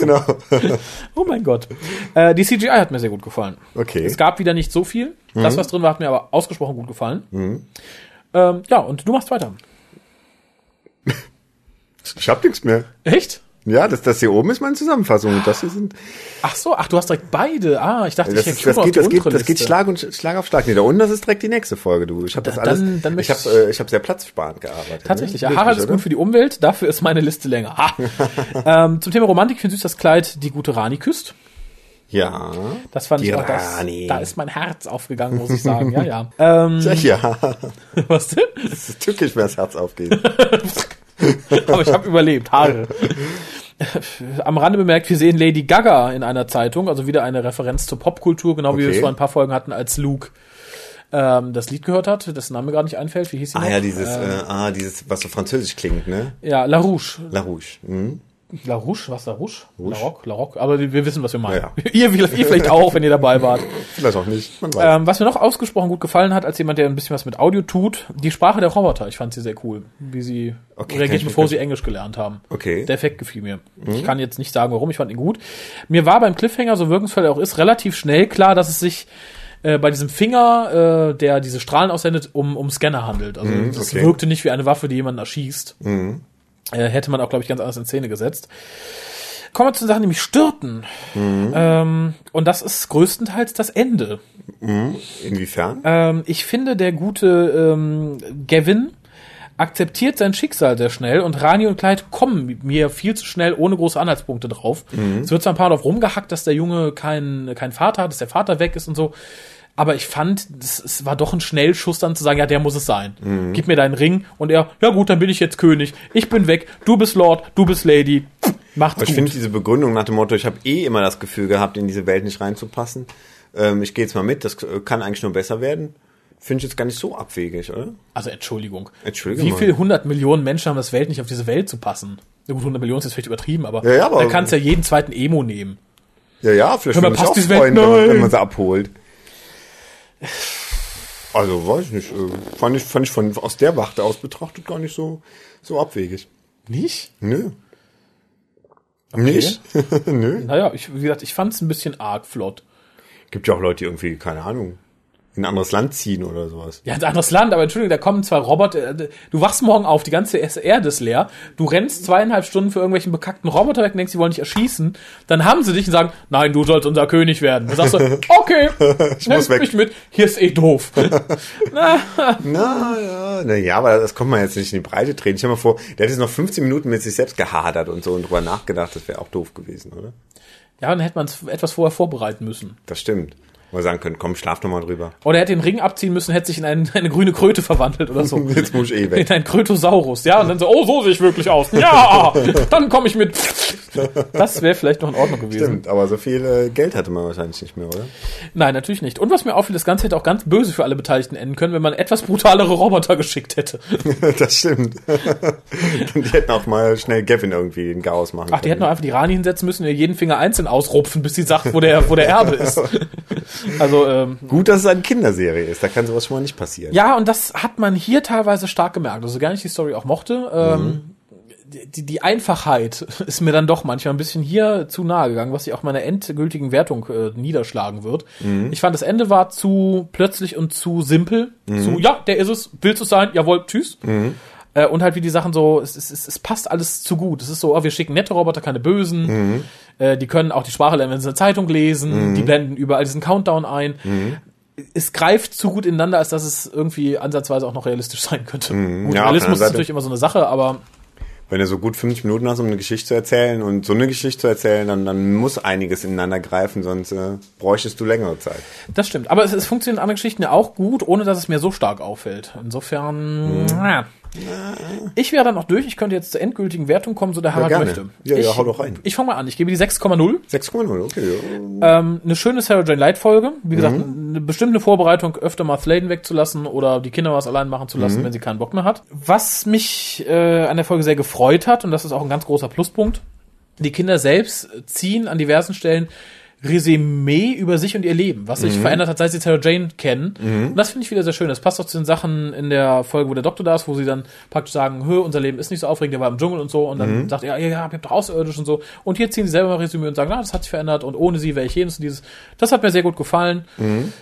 genau. [LAUGHS] Oh mein Gott. Äh, die CGI hat mir sehr gut gefallen. Okay. Es gab wieder nicht so viel. Das, was drin war, hat mir aber ausgesprochen gut gefallen. Ähm, ja, und du machst weiter. [LAUGHS] Ich hab nichts mehr. Echt? Ja, das, das hier oben ist meine Zusammenfassung. Und das hier sind, Ach so, ach, du hast direkt beide. Ah, ich dachte, das, ich ist, hätte das, geht, das, geht, das geht. Schlag und Schlag auf Schlag. Nee, da unten, das ist direkt die nächste Folge, du. Ich habe das Da- alles, dann- dann ich habe äh, ich hab sehr platzsparend gearbeitet. Tatsächlich, ne? ja. Harald ist gut für die Umwelt, dafür ist meine Liste länger. Ha. [LAUGHS] ähm, zum Thema Romantik, ich finde süß, dass Kleid die gute Rani küsst. Ja. Das fand ich auch, das, da ist mein Herz aufgegangen, muss ich sagen. Ja, ja. [LAUGHS] Ähm, Ja, [LAUGHS] was denn? das ist tückisch, mir das Herz aufgeht. [LAUGHS] Aber ich habe überlebt. Haare. Am Rande bemerkt, wir sehen Lady Gaga in einer Zeitung, also wieder eine Referenz zur Popkultur, genau wie wir Okay. es vor ein paar Folgen hatten, als Luke ähm, das Lied gehört hat, dessen Name gerade nicht einfällt. Wie hieß sie Ah noch? ja, dieses, äh, ah, dieses, was so französisch klingt, ne? Ja, La Rouge. La Rouge. Mhm. La Rouge, was La Rouge? La Rock, La Rock. Aber wir wissen, was wir meinen. Ja, [LAUGHS] ihr, ihr vielleicht auch, wenn ihr dabei wart. Vielleicht auch nicht. Ähm, was mir noch ausgesprochen gut gefallen hat, als jemand, der ein bisschen was mit Audio tut, die Sprache der Roboter. Ich fand sie sehr cool, wie sie Okay, reagiert, bevor sie. Englisch gelernt haben. Okay. Der Effekt gefiel mir. Ich kann jetzt nicht sagen, warum, ich fand ihn gut. Mir war beim Cliffhanger, so wirkungsvoll er auch ist, relativ schnell klar, dass es sich äh, bei diesem Finger, äh, der diese Strahlen aussendet, um, um Scanner handelt. Also es okay. wirkte nicht wie eine Waffe, die jemanden erschießt. Äh, hätte man auch, glaube ich, ganz anders in Szene gesetzt. Kommen wir zu Sachen, die mich störten. Ähm, und das ist größtenteils das Ende. Inwiefern? Ähm, ich finde, der gute ähm, Gavin akzeptiert sein Schicksal sehr schnell und Rani und Clyde kommen mir viel zu schnell ohne große Anhaltspunkte drauf. Es wird zwar ein paar drauf rumgehackt, dass der Junge keinen kein Vater hat, dass der Vater weg ist und so. Aber ich fand, es war doch ein Schnellschuss dann zu sagen, ja, der muss es sein. Gib mir deinen Ring. Und er, ja gut, dann bin ich jetzt König. Ich bin weg. Du bist Lord, du bist Lady. Macht's Aber ich gut. finde diese Begründung nach dem Motto, ich habe eh immer das Gefühl gehabt, in diese Welt nicht reinzupassen. Ähm, ich gehe jetzt mal mit, das kann eigentlich nur besser werden. Finde ich jetzt gar nicht so abwegig, oder? Also Entschuldigung. Entschuldige Wie mal. viel 100 Millionen Menschen haben das Welt nicht auf diese Welt zu passen? Ja gut, 100 Millionen ist jetzt vielleicht übertrieben, aber, Ja, ja, aber- da kannst du ja jeden zweiten Emo nehmen. Ja, ja, vielleicht würde mich passt auch Welt? freuen, wenn man, wenn man sie abholt. Also, weiß ich nicht. äh, Fand ich, fand ich von, aus der Warte aus betrachtet gar nicht so, so abwegig. Nicht? Nö. Nicht? [LAUGHS] Nö. Naja, ich, wie gesagt, ich fand es ein bisschen arg flott. Gibt ja auch Leute, die irgendwie, keine Ahnung, in ein anderes Land ziehen oder sowas. Ja, ein anderes Land, aber Entschuldigung, da kommen zwei Roboter. äh, Du wachst morgen auf, die ganze Erde ist leer. Du rennst zweieinhalb Stunden für irgendwelchen bekackten Roboter weg und denkst, die wollen dich erschießen. Dann haben sie dich und sagen, nein, du sollst unser König werden. Dann sagst du, [LAUGHS] okay, ich muss weg. mich mit, hier ist eh doof. [LAUGHS] Na, Na ja, na ja, aber das kommt man jetzt nicht in die Breite drehen. Ich stell mal vor, der hat jetzt noch 15 Minuten mit sich selbst gehadert und so und drüber nachgedacht, das wäre auch doof gewesen, oder? ja, dann hätte man es etwas vorher vorbereiten müssen. Das stimmt. Mal sagen können, komm, schlaf noch mal drüber. Oder er hätte den Ring abziehen müssen, hätte sich in einen, eine grüne Kröte verwandelt oder so. [LAUGHS] Jetzt muss ich eh weg. In ein Krötosaurus, ja, und dann so, oh, so sehe ich wirklich aus. Ja, [LAUGHS] dann komme ich mit. [LAUGHS] Das wäre vielleicht noch in Ordnung gewesen. Stimmt, aber so viel äh, Geld hatte man wahrscheinlich nicht mehr, oder? Nein, natürlich nicht. Und was mir auffiel, das Ganze hätte auch ganz böse für alle Beteiligten enden können, wenn man etwas brutalere Roboter geschickt hätte. [LAUGHS] das stimmt. [LAUGHS] die hätten auch mal schnell Gavin irgendwie in Chaos machen Ach, die hätten doch einfach die Rani hinsetzen müssen und ihr jeden Finger einzeln ausrupfen, bis sie sagt, wo der, wo der Erbe ist. Also, ähm, Gut, dass es eine Kinderserie ist, da kann sowas schon mal nicht passieren. ja, und das hat man hier teilweise stark gemerkt. Also, gar nicht die Story auch mochte. Ähm, die, die Einfachheit [LAUGHS] ist mir dann doch manchmal ein bisschen hier zu nahe gegangen, was sich auch meiner endgültigen Wertung äh, niederschlagen wird. Ich fand, das Ende war zu plötzlich und zu simpel. Zu, ja, der ist es, willst du es sein? Jawohl, tschüss. Äh, und halt wie die Sachen so, es, es, es, es passt alles zu gut. Es ist so, oh, wir schicken nette Roboter, keine bösen. Äh, die können auch die Sprache lernen, wenn sie eine Zeitung lesen. Die blenden überall diesen Countdown ein. Es greift zu gut ineinander, als dass es irgendwie ansatzweise auch noch realistisch sein könnte. Gut, Ja, Realismus ist natürlich immer so eine Sache, aber Wenn du so gut 50 Minuten hast, um eine Geschichte zu erzählen und so eine Geschichte zu erzählen, dann, dann muss einiges ineinander greifen, sonst äh, bräuchtest du längere Zeit. das stimmt. Aber es, es funktionieren andere Geschichten ja auch gut, ohne dass es mir so stark auffällt. Insofern, Mhm. Na. ich wäre dann noch durch. Ich könnte jetzt zur endgültigen Wertung kommen, so der Harald gerne. möchte. Ja, ja, ich, hau doch rein. Ich fange mal an. Ich gebe die 6,0. 6,0, okay. Ja. Ähm, eine schöne Sarah Jane Light Folge. Wie gesagt, Mhm. eine bestimmte Vorbereitung, öfter mal Sladen wegzulassen oder die Kinder was allein machen zu lassen, Mhm. wenn sie keinen Bock mehr hat. Was mich äh, an der Folge sehr gefreut hat, und das ist auch ein ganz großer Pluspunkt, die Kinder selbst ziehen an diversen Stellen Resümee über sich und ihr Leben, was Mhm. sich verändert hat, seit sie Sarah Jane kennen. Und das finde ich wieder sehr schön. Das passt auch zu den Sachen in der Folge, wo der Doktor da ist, wo sie dann praktisch sagen, hö, unser Leben ist nicht so aufregend, der war im Dschungel und so. Und dann sagt er, ja, ja, ja, ihr habt doch außerirdisch und so. Und hier ziehen sie selber mal Resümee und sagen, na, das hat sich verändert und ohne sie wäre ich jenes und dieses. Das hat mir sehr gut gefallen.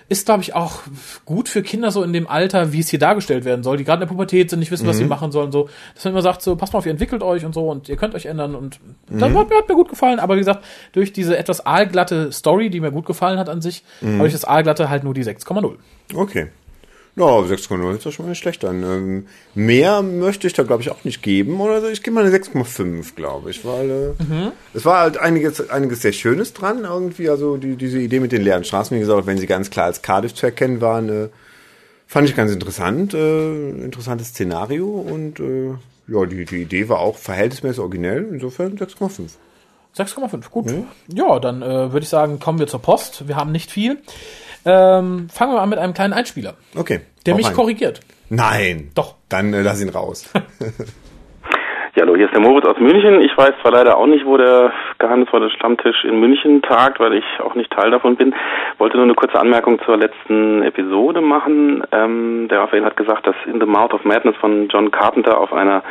Ist, glaube ich, auch gut für Kinder so in dem Alter, wie es hier dargestellt werden soll, die gerade in der Pubertät sind, nicht wissen, was sie machen sollen, so. Dass man immer sagt, so, passt mal auf, ihr entwickelt euch und so und ihr könnt euch ändern und das hat, mir, hat mir gut gefallen. Aber wie gesagt, durch diese etwas aalglatte Story, die mir gut gefallen hat an sich, habe ich das aalglatte halt nur die 6,0. Okay. Ja, 6,0 ist doch schon mal nicht schlecht an. Ähm, mehr möchte ich da, glaube ich, auch nicht geben. Oder so. Ich gebe mal eine 6,5, glaube ich. Weil äh, es war halt einiges, einiges sehr Schönes dran irgendwie. Also die, diese Idee mit den leeren Straßen, wie gesagt, wenn sie ganz klar als Cardiff zu erkennen waren, äh, fand ich ganz interessant. Äh, interessantes Szenario. Und äh, ja, die, die Idee war auch verhältnismäßig originell. Insofern 6,5. 6,5, gut. Ja, dann äh, würde ich sagen, kommen wir zur Post. Wir haben nicht viel. Ähm, fangen wir an mit einem kleinen Einspieler, Okay. der mich rein. korrigiert. Nein. Doch. Dann äh, lass ihn raus. [LAUGHS] Ja, hallo, hier ist der Moritz aus München. Ich weiß zwar leider auch nicht, wo der geheimnisvolle Stammtisch in München tagt, weil ich auch nicht Teil davon bin. Wollte nur eine kurze Anmerkung zur letzten Episode machen. Ähm, der Raphael hat gesagt, dass In the Mouth of Madness von John Carpenter auf einer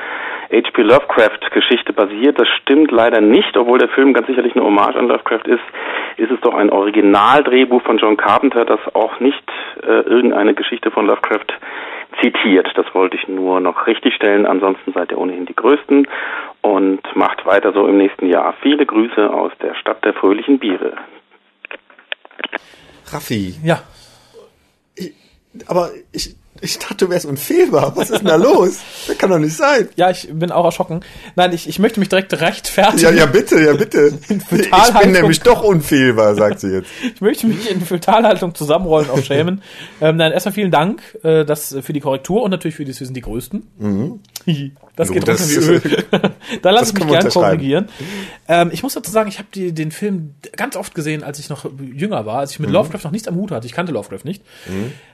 H.P. Lovecraft-Geschichte basiert. Das stimmt leider nicht, obwohl der Film ganz sicherlich eine Hommage an Lovecraft ist. Ist es doch ein Originaldrehbuch von John Carpenter, das auch nicht äh, irgendeine Geschichte von Lovecraft zitiert. Das wollte ich nur noch richtigstellen. Ansonsten seid ihr ohnehin die Größten und macht weiter so im nächsten Jahr. Viele Grüße aus der Stadt der fröhlichen Biere. Raffi, Ja. aber ich, ich dachte, du wärst unfehlbar. Was ist denn da los? Das kann doch nicht sein. Ja, ich bin auch erschrocken. Nein, ich, ich möchte mich direkt rechtfertigen. Ja, ja, bitte, ja, bitte. [LAUGHS] Ich bin nämlich doch unfehlbar, sagt sie jetzt. [LAUGHS] Ich möchte mich in Fötalhaltung zusammenrollen auf Schämen. [LAUGHS] ähm, nein, erstmal vielen Dank äh, das, für die Korrektur und natürlich für das, wir sind die Größten. Das Jo, geht das- runter wie Öl. da lass das ich mich können wir gern unterschreiben. korrigieren. Ähm, ich muss dazu sagen, ich habe den Film ganz oft gesehen, als ich noch jünger war, als ich mit Mhm. Lovecraft noch nichts am Hut hatte. Ich kannte Lovecraft nicht.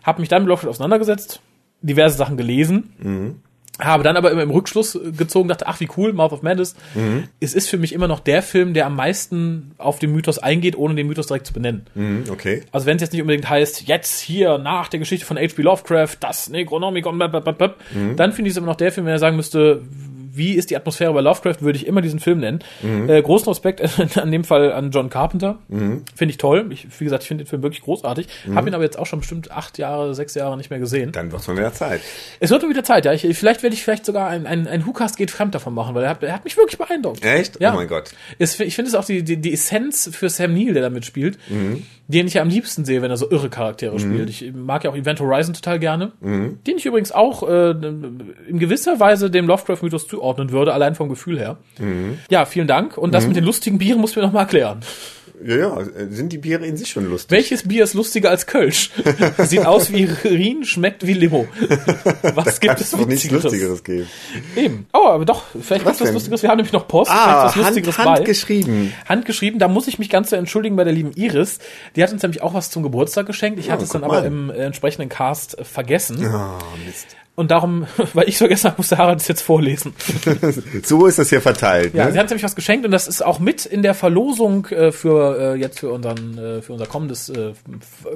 Habe mich dann mit Lovecraft auseinandergesetzt, diverse Sachen gelesen. Mhm. Habe dann aber immer im Rückschluss gezogen, dachte, ach wie cool, Mouth of Madness. Mhm. Es ist für mich immer noch der Film, der am meisten auf den Mythos eingeht, ohne den Mythos direkt zu benennen. Hm, okay. Also wenn es jetzt nicht unbedingt heißt, jetzt hier nach der Geschichte von H.P. Lovecraft, das Necronomicon, blablabla, dann finde ich es immer noch der Film, wenn er sagen müsste, wie ist die Atmosphäre bei Lovecraft, würde ich immer diesen Film nennen. Mhm. Äh, großen Respekt [LAUGHS] an dem Fall an John Carpenter. Finde ich toll. Ich, wie gesagt, ich finde den Film wirklich großartig. Mhm. Habe ihn aber jetzt auch schon bestimmt acht Jahre, sechs Jahre nicht mehr gesehen. Dann wird's mal wieder Zeit. Es wird mal wieder Zeit, ja. Ich, vielleicht werde ich vielleicht sogar ein, ein, ein WhoCast geht fremd davon machen, weil er hat, er hat mich wirklich beeindruckt. Echt? Ja. Oh mein Gott. Es, ich finde es auch die, die, die Essenz für Sam Neill, der da mitspielt, Mhm. den ich ja am liebsten sehe, wenn er so irre Charaktere spielt. Ich mag ja auch Event Horizon total gerne, den ich übrigens auch äh, in gewisser Weise dem Lovecraft-Mythos zuordnen würde, allein vom Gefühl her. Mhm. Ja, vielen Dank. Und das mit den lustigen Bieren muss mir noch mal erklären. Ja, ja, sind die Biere in sich schon lustig? Welches Bier ist lustiger als Kölsch? [LAUGHS] Sieht aus wie Rien, schmeckt wie Limo. [LAUGHS] Was gibt es nichts Witzigeres? Lustigeres geben. Eben. Oh, aber doch, vielleicht Was gibt's was? Lustigeres. Wir haben nämlich noch Post. Ah, Hand, handgeschrieben. Handgeschrieben, da muss ich mich ganz so entschuldigen bei der lieben Iris. Die hat uns nämlich auch was zum Geburtstag geschenkt. Ich hatte es dann aber mal. im äh, entsprechenden Cast äh, vergessen. Oh, Mist. Und darum, [LAUGHS] weil ich vergessen habe, musste Harald es jetzt vorlesen. [LAUGHS] So ist das hier verteilt. Ja, ne? sie hat uns nämlich was geschenkt und das ist auch mit in der Verlosung äh, für äh, jetzt für unseren äh, für unser kommendes äh,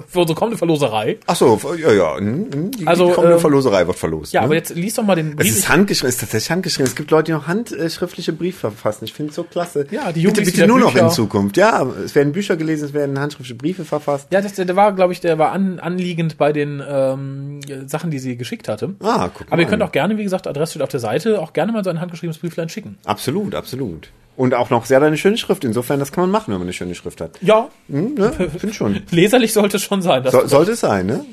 für unsere kommende Verloserei. Ach so, ja, ja. hm, hm, Die, Also, die kommende ähm, Verloserei wird verlost. Ja, ne? aber jetzt liest doch mal den Es ist handgeschrieben, es ist tatsächlich handgeschrieben. Es gibt Leute, die noch handschriftliche Briefe verfassen. Ich finde es so klasse. Ja, die bitte, die bitte da nur noch in Zukunft. Ja, es werden Bücher gelesen, es werden handschriftliche Briefe verfasst. ja, das, der war, glaube ich, der war an, anliegend bei den ähm, Sachen, die sie geschickt hatte. Ah, guck mal. Aber ihr könnt auch gerne, wie gesagt, Adresse steht auf der Seite, auch gerne mal so ein handgeschriebenes Brieflein schicken. Absolut, absolut. Und auch noch sehr eine schöne Schrift. Insofern, das kann man machen, wenn man eine schöne Schrift hat. Ja, Hm, ne? [LAUGHS] Finde schon. leserlich sollte es schon sein. So, sollte es sein, ne?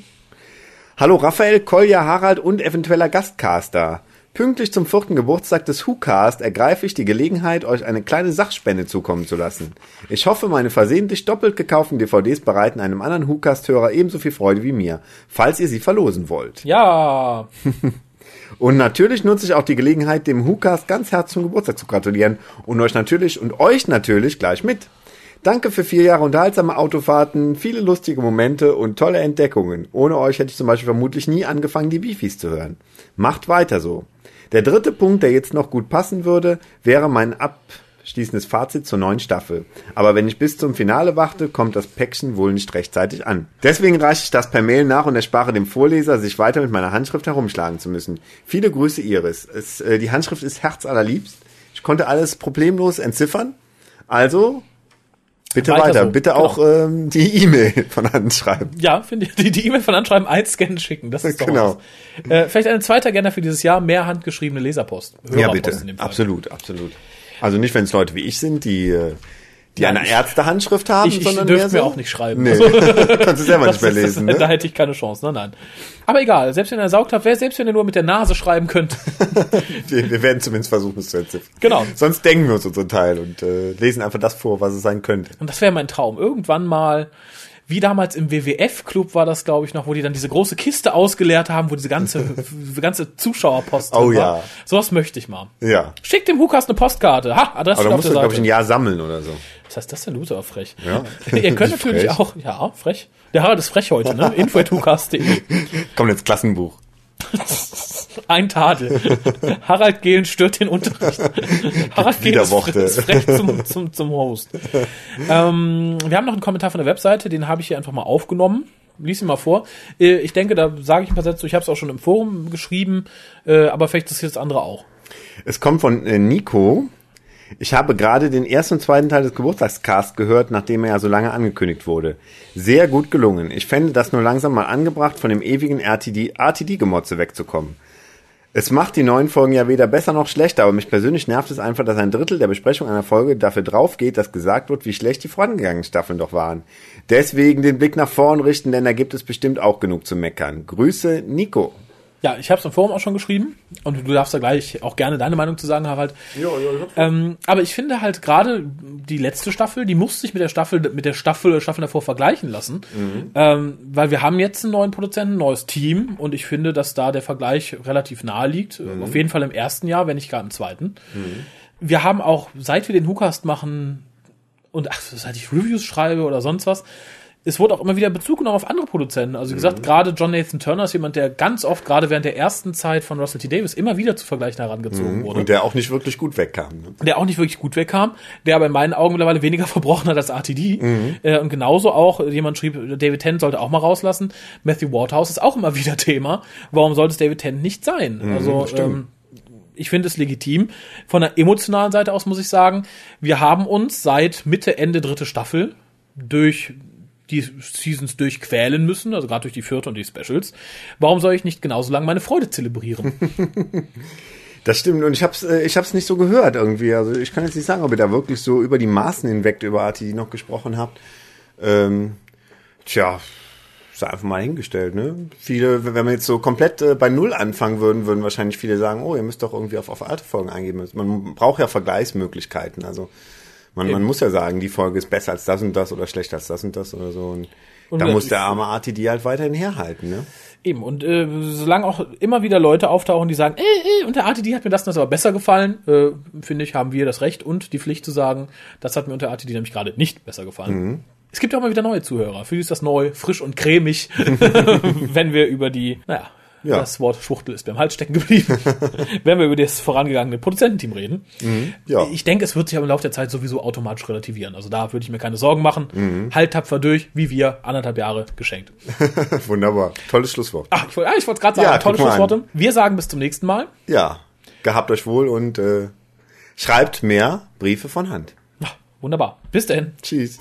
Hallo Raphael, Kolja, Harald und eventueller Gastcaster. Pünktlich zum vierten Geburtstag des WhoCast ergreife ich die Gelegenheit, euch eine kleine Sachspende zukommen zu lassen. Ich hoffe, meine versehentlich doppelt gekauften DVDs bereiten einem anderen WhoCast-Hörer ebenso viel Freude wie mir, falls ihr sie verlosen wollt. ja, [LAUGHS] Und natürlich nutze ich auch die Gelegenheit, dem WhoCast ganz herzlich zum Geburtstag zu gratulieren und euch natürlich und euch natürlich gleich mit. Danke für vier Jahre unterhaltsame Autofahrten, viele lustige Momente und tolle Entdeckungen. Ohne euch hätte ich zum Beispiel vermutlich nie angefangen, die Beefies zu hören. Macht weiter so. Der dritte Punkt, der jetzt noch gut passen würde, wäre mein abschließendes Fazit zur neuen Staffel. Aber wenn ich bis zum Finale warte, kommt das Päckchen wohl nicht rechtzeitig an. Deswegen reiche ich das per Mail nach und erspare dem Vorleser, sich weiter mit meiner Handschrift herumschlagen zu müssen. Viele Grüße, Iris. Es, äh, die Handschrift ist herzallerliebst. Ich konnte alles problemlos entziffern. Also, bitte Weiter weiter. so. Bitte Genau. auch ähm, die E-Mail von Hand schreiben. ja, finde ich, die die E-Mail von Anschreiben einscannen schicken. Das ist doch Genau. was. Äh, vielleicht ein zweiter Agenda für dieses Jahr, mehr handgeschriebene Leserpost. Ja, Hörerpost bitte. in dem Fall. Absolut, absolut. Also nicht, wenn es Leute wie ich sind, die, äh, die Ja, eine Ärztehandschrift haben, Ich, ich sondern dürfte mir so. auch nicht schreiben. Nee, [LAUGHS] Also, [LAUGHS] kannst du selber nicht mehr das ist- lesen. Da Ne? hätte ich keine Chance. Nein, nein. Aber egal, selbst wenn ihr saugt habt, wer- selbst wenn ihr nur mit der Nase schreiben könnt. [LAUGHS] Wir, wir werden zumindest versuchen, es zu entziffern. Genau. Sonst denken wir uns unseren Teil und äh, lesen einfach das vor, was es sein könnte. Und das wäre mein Traum. Irgendwann mal, wie damals im WWF-Club war das, glaube ich, noch, wo die dann diese große Kiste ausgeleert haben, wo diese ganze, [LAUGHS] ganze Zuschauerpost Oh drin ja. war. Sowas möchte ich mal. Ja. Schickt dem Hukas eine Postkarte. Ha, Adresse Aber da musst du, glaube ich, ein Jahr sammeln oder so. Was heißt das denn, aber frech. Ja. [LAUGHS] Ihr könnt [LAUGHS] natürlich Frech. auch, ja, frech. Der Harald ist frech heute, ne? Info.hukas.de. Kommt ins Klassenbuch. [LAUGHS] Ein Tadel. Harald Gehlen stört den Unterricht. [LAUGHS] Harald Gehlen ist, ist frech zum, zum, zum Host. Ähm, wir haben noch einen Kommentar von der Webseite, den habe ich hier einfach mal aufgenommen. Lies ihn mal vor. Äh, Ich denke, da sage ich ein paar Sätze. Ich habe es auch schon im Forum geschrieben, äh, aber vielleicht ist jetzt andere auch. Es kommt von äh, Nico. Ich habe gerade den ersten und zweiten Teil des Geburtstagscasts gehört, nachdem er ja so lange angekündigt wurde. Sehr gut gelungen. Ich fände das nur langsam mal angebracht, von dem ewigen RTD, RTD-Gemotze wegzukommen. Es macht die neuen Folgen ja weder besser noch schlechter, aber mich persönlich nervt es einfach, dass ein Drittel der Besprechung einer Folge dafür drauf geht, dass gesagt wird, wie schlecht die vorangegangenen Staffeln doch waren. Deswegen den Blick nach vorn richten, denn da gibt es bestimmt auch genug zu meckern. Grüße, Nico. Ja, ich habe es im Forum auch schon geschrieben und du darfst da gleich auch gerne deine Meinung zu sagen, Harald. Ähm, aber ich finde halt gerade die letzte Staffel, die muss sich mit der Staffel, mit der Staffel, Staffel davor vergleichen lassen, ähm, weil wir haben jetzt einen neuen Produzenten, ein neues Team und ich finde, dass da der Vergleich relativ nahe liegt. Auf jeden Fall im ersten Jahr, wenn nicht gar im zweiten. Wir haben auch, seit wir den Hookast machen und ach, seit ich Reviews schreibe oder sonst was, es wurde auch immer wieder Bezug genommen auf andere Produzenten. Also wie gesagt, gerade John Nathan Turner ist jemand, der ganz oft, gerade während der ersten Zeit von Russell T. Davis, immer wieder zu Vergleichen herangezogen wurde. Und der auch nicht wirklich gut wegkam. Ne? Der auch nicht wirklich gut wegkam, der aber in meinen Augen mittlerweile weniger [LAUGHS] verbrochen hat als RTD. Äh, und genauso auch, jemand schrieb, David Tennant sollte auch mal rauslassen. Matthew Waterhouse ist auch immer [LAUGHS] wieder Thema. Warum sollte es David Tennant nicht sein? also, ähm, ich finde es legitim. Von der emotionalen Seite aus muss ich sagen, wir haben uns seit Mitte, Ende dritte Staffel durch die Seasons durchquälen müssen, also gerade durch die vierte und die Specials. Warum soll ich nicht genauso lange meine Freude zelebrieren? [LAUGHS] Das stimmt und ich hab's, äh, ich hab's nicht so gehört irgendwie. Also ich kann jetzt nicht sagen, ob ihr da wirklich so über die Maßen hinweg über RTD noch gesprochen habt. Ähm, tja, ist einfach mal hingestellt, ne? Viele, wenn wir jetzt so komplett äh, bei Null anfangen würden, würden wahrscheinlich viele sagen, oh, ihr müsst doch irgendwie auf, auf alte Folgen eingeben. Man braucht ja Vergleichsmöglichkeiten. Also man, man muss ja sagen, die Folge ist besser als das und das oder schlechter als das und das oder so. Und, Und da wir- muss der arme RTD halt weiterhin herhalten, ne? Eben, und äh, solange auch immer wieder Leute auftauchen, die sagen, äh, äh, unter RTD hat mir das und das aber besser gefallen, äh, finde ich, haben wir das Recht und die Pflicht zu sagen, das hat mir unter RTD nämlich gerade nicht besser gefallen. Es gibt ja auch mal wieder neue Zuhörer. Für die ist das neu, frisch und cremig, [LAUGHS] [LAUGHS] wenn wir über die, naja, Ja. das Wort Schwuchtel ist beim Hals stecken geblieben, [LAUGHS] wenn wir über das vorangegangene Produzententeam reden. Ja. Ich denke, es wird sich aber im Laufe der Zeit sowieso automatisch relativieren. Also da würde ich mir keine Sorgen machen. Halt tapfer durch, wie wir, anderthalb Jahre geschenkt. [LAUGHS] Wunderbar. Tolles Schlusswort. Ach, ich wollte ah, wollte gerade sagen, Ja, tolle. Schlussworte. Wir sagen bis zum nächsten Mal. Ja. Gehabt euch wohl und äh, schreibt mehr Briefe von Hand. Ach, wunderbar. Bis dahin. Tschüss.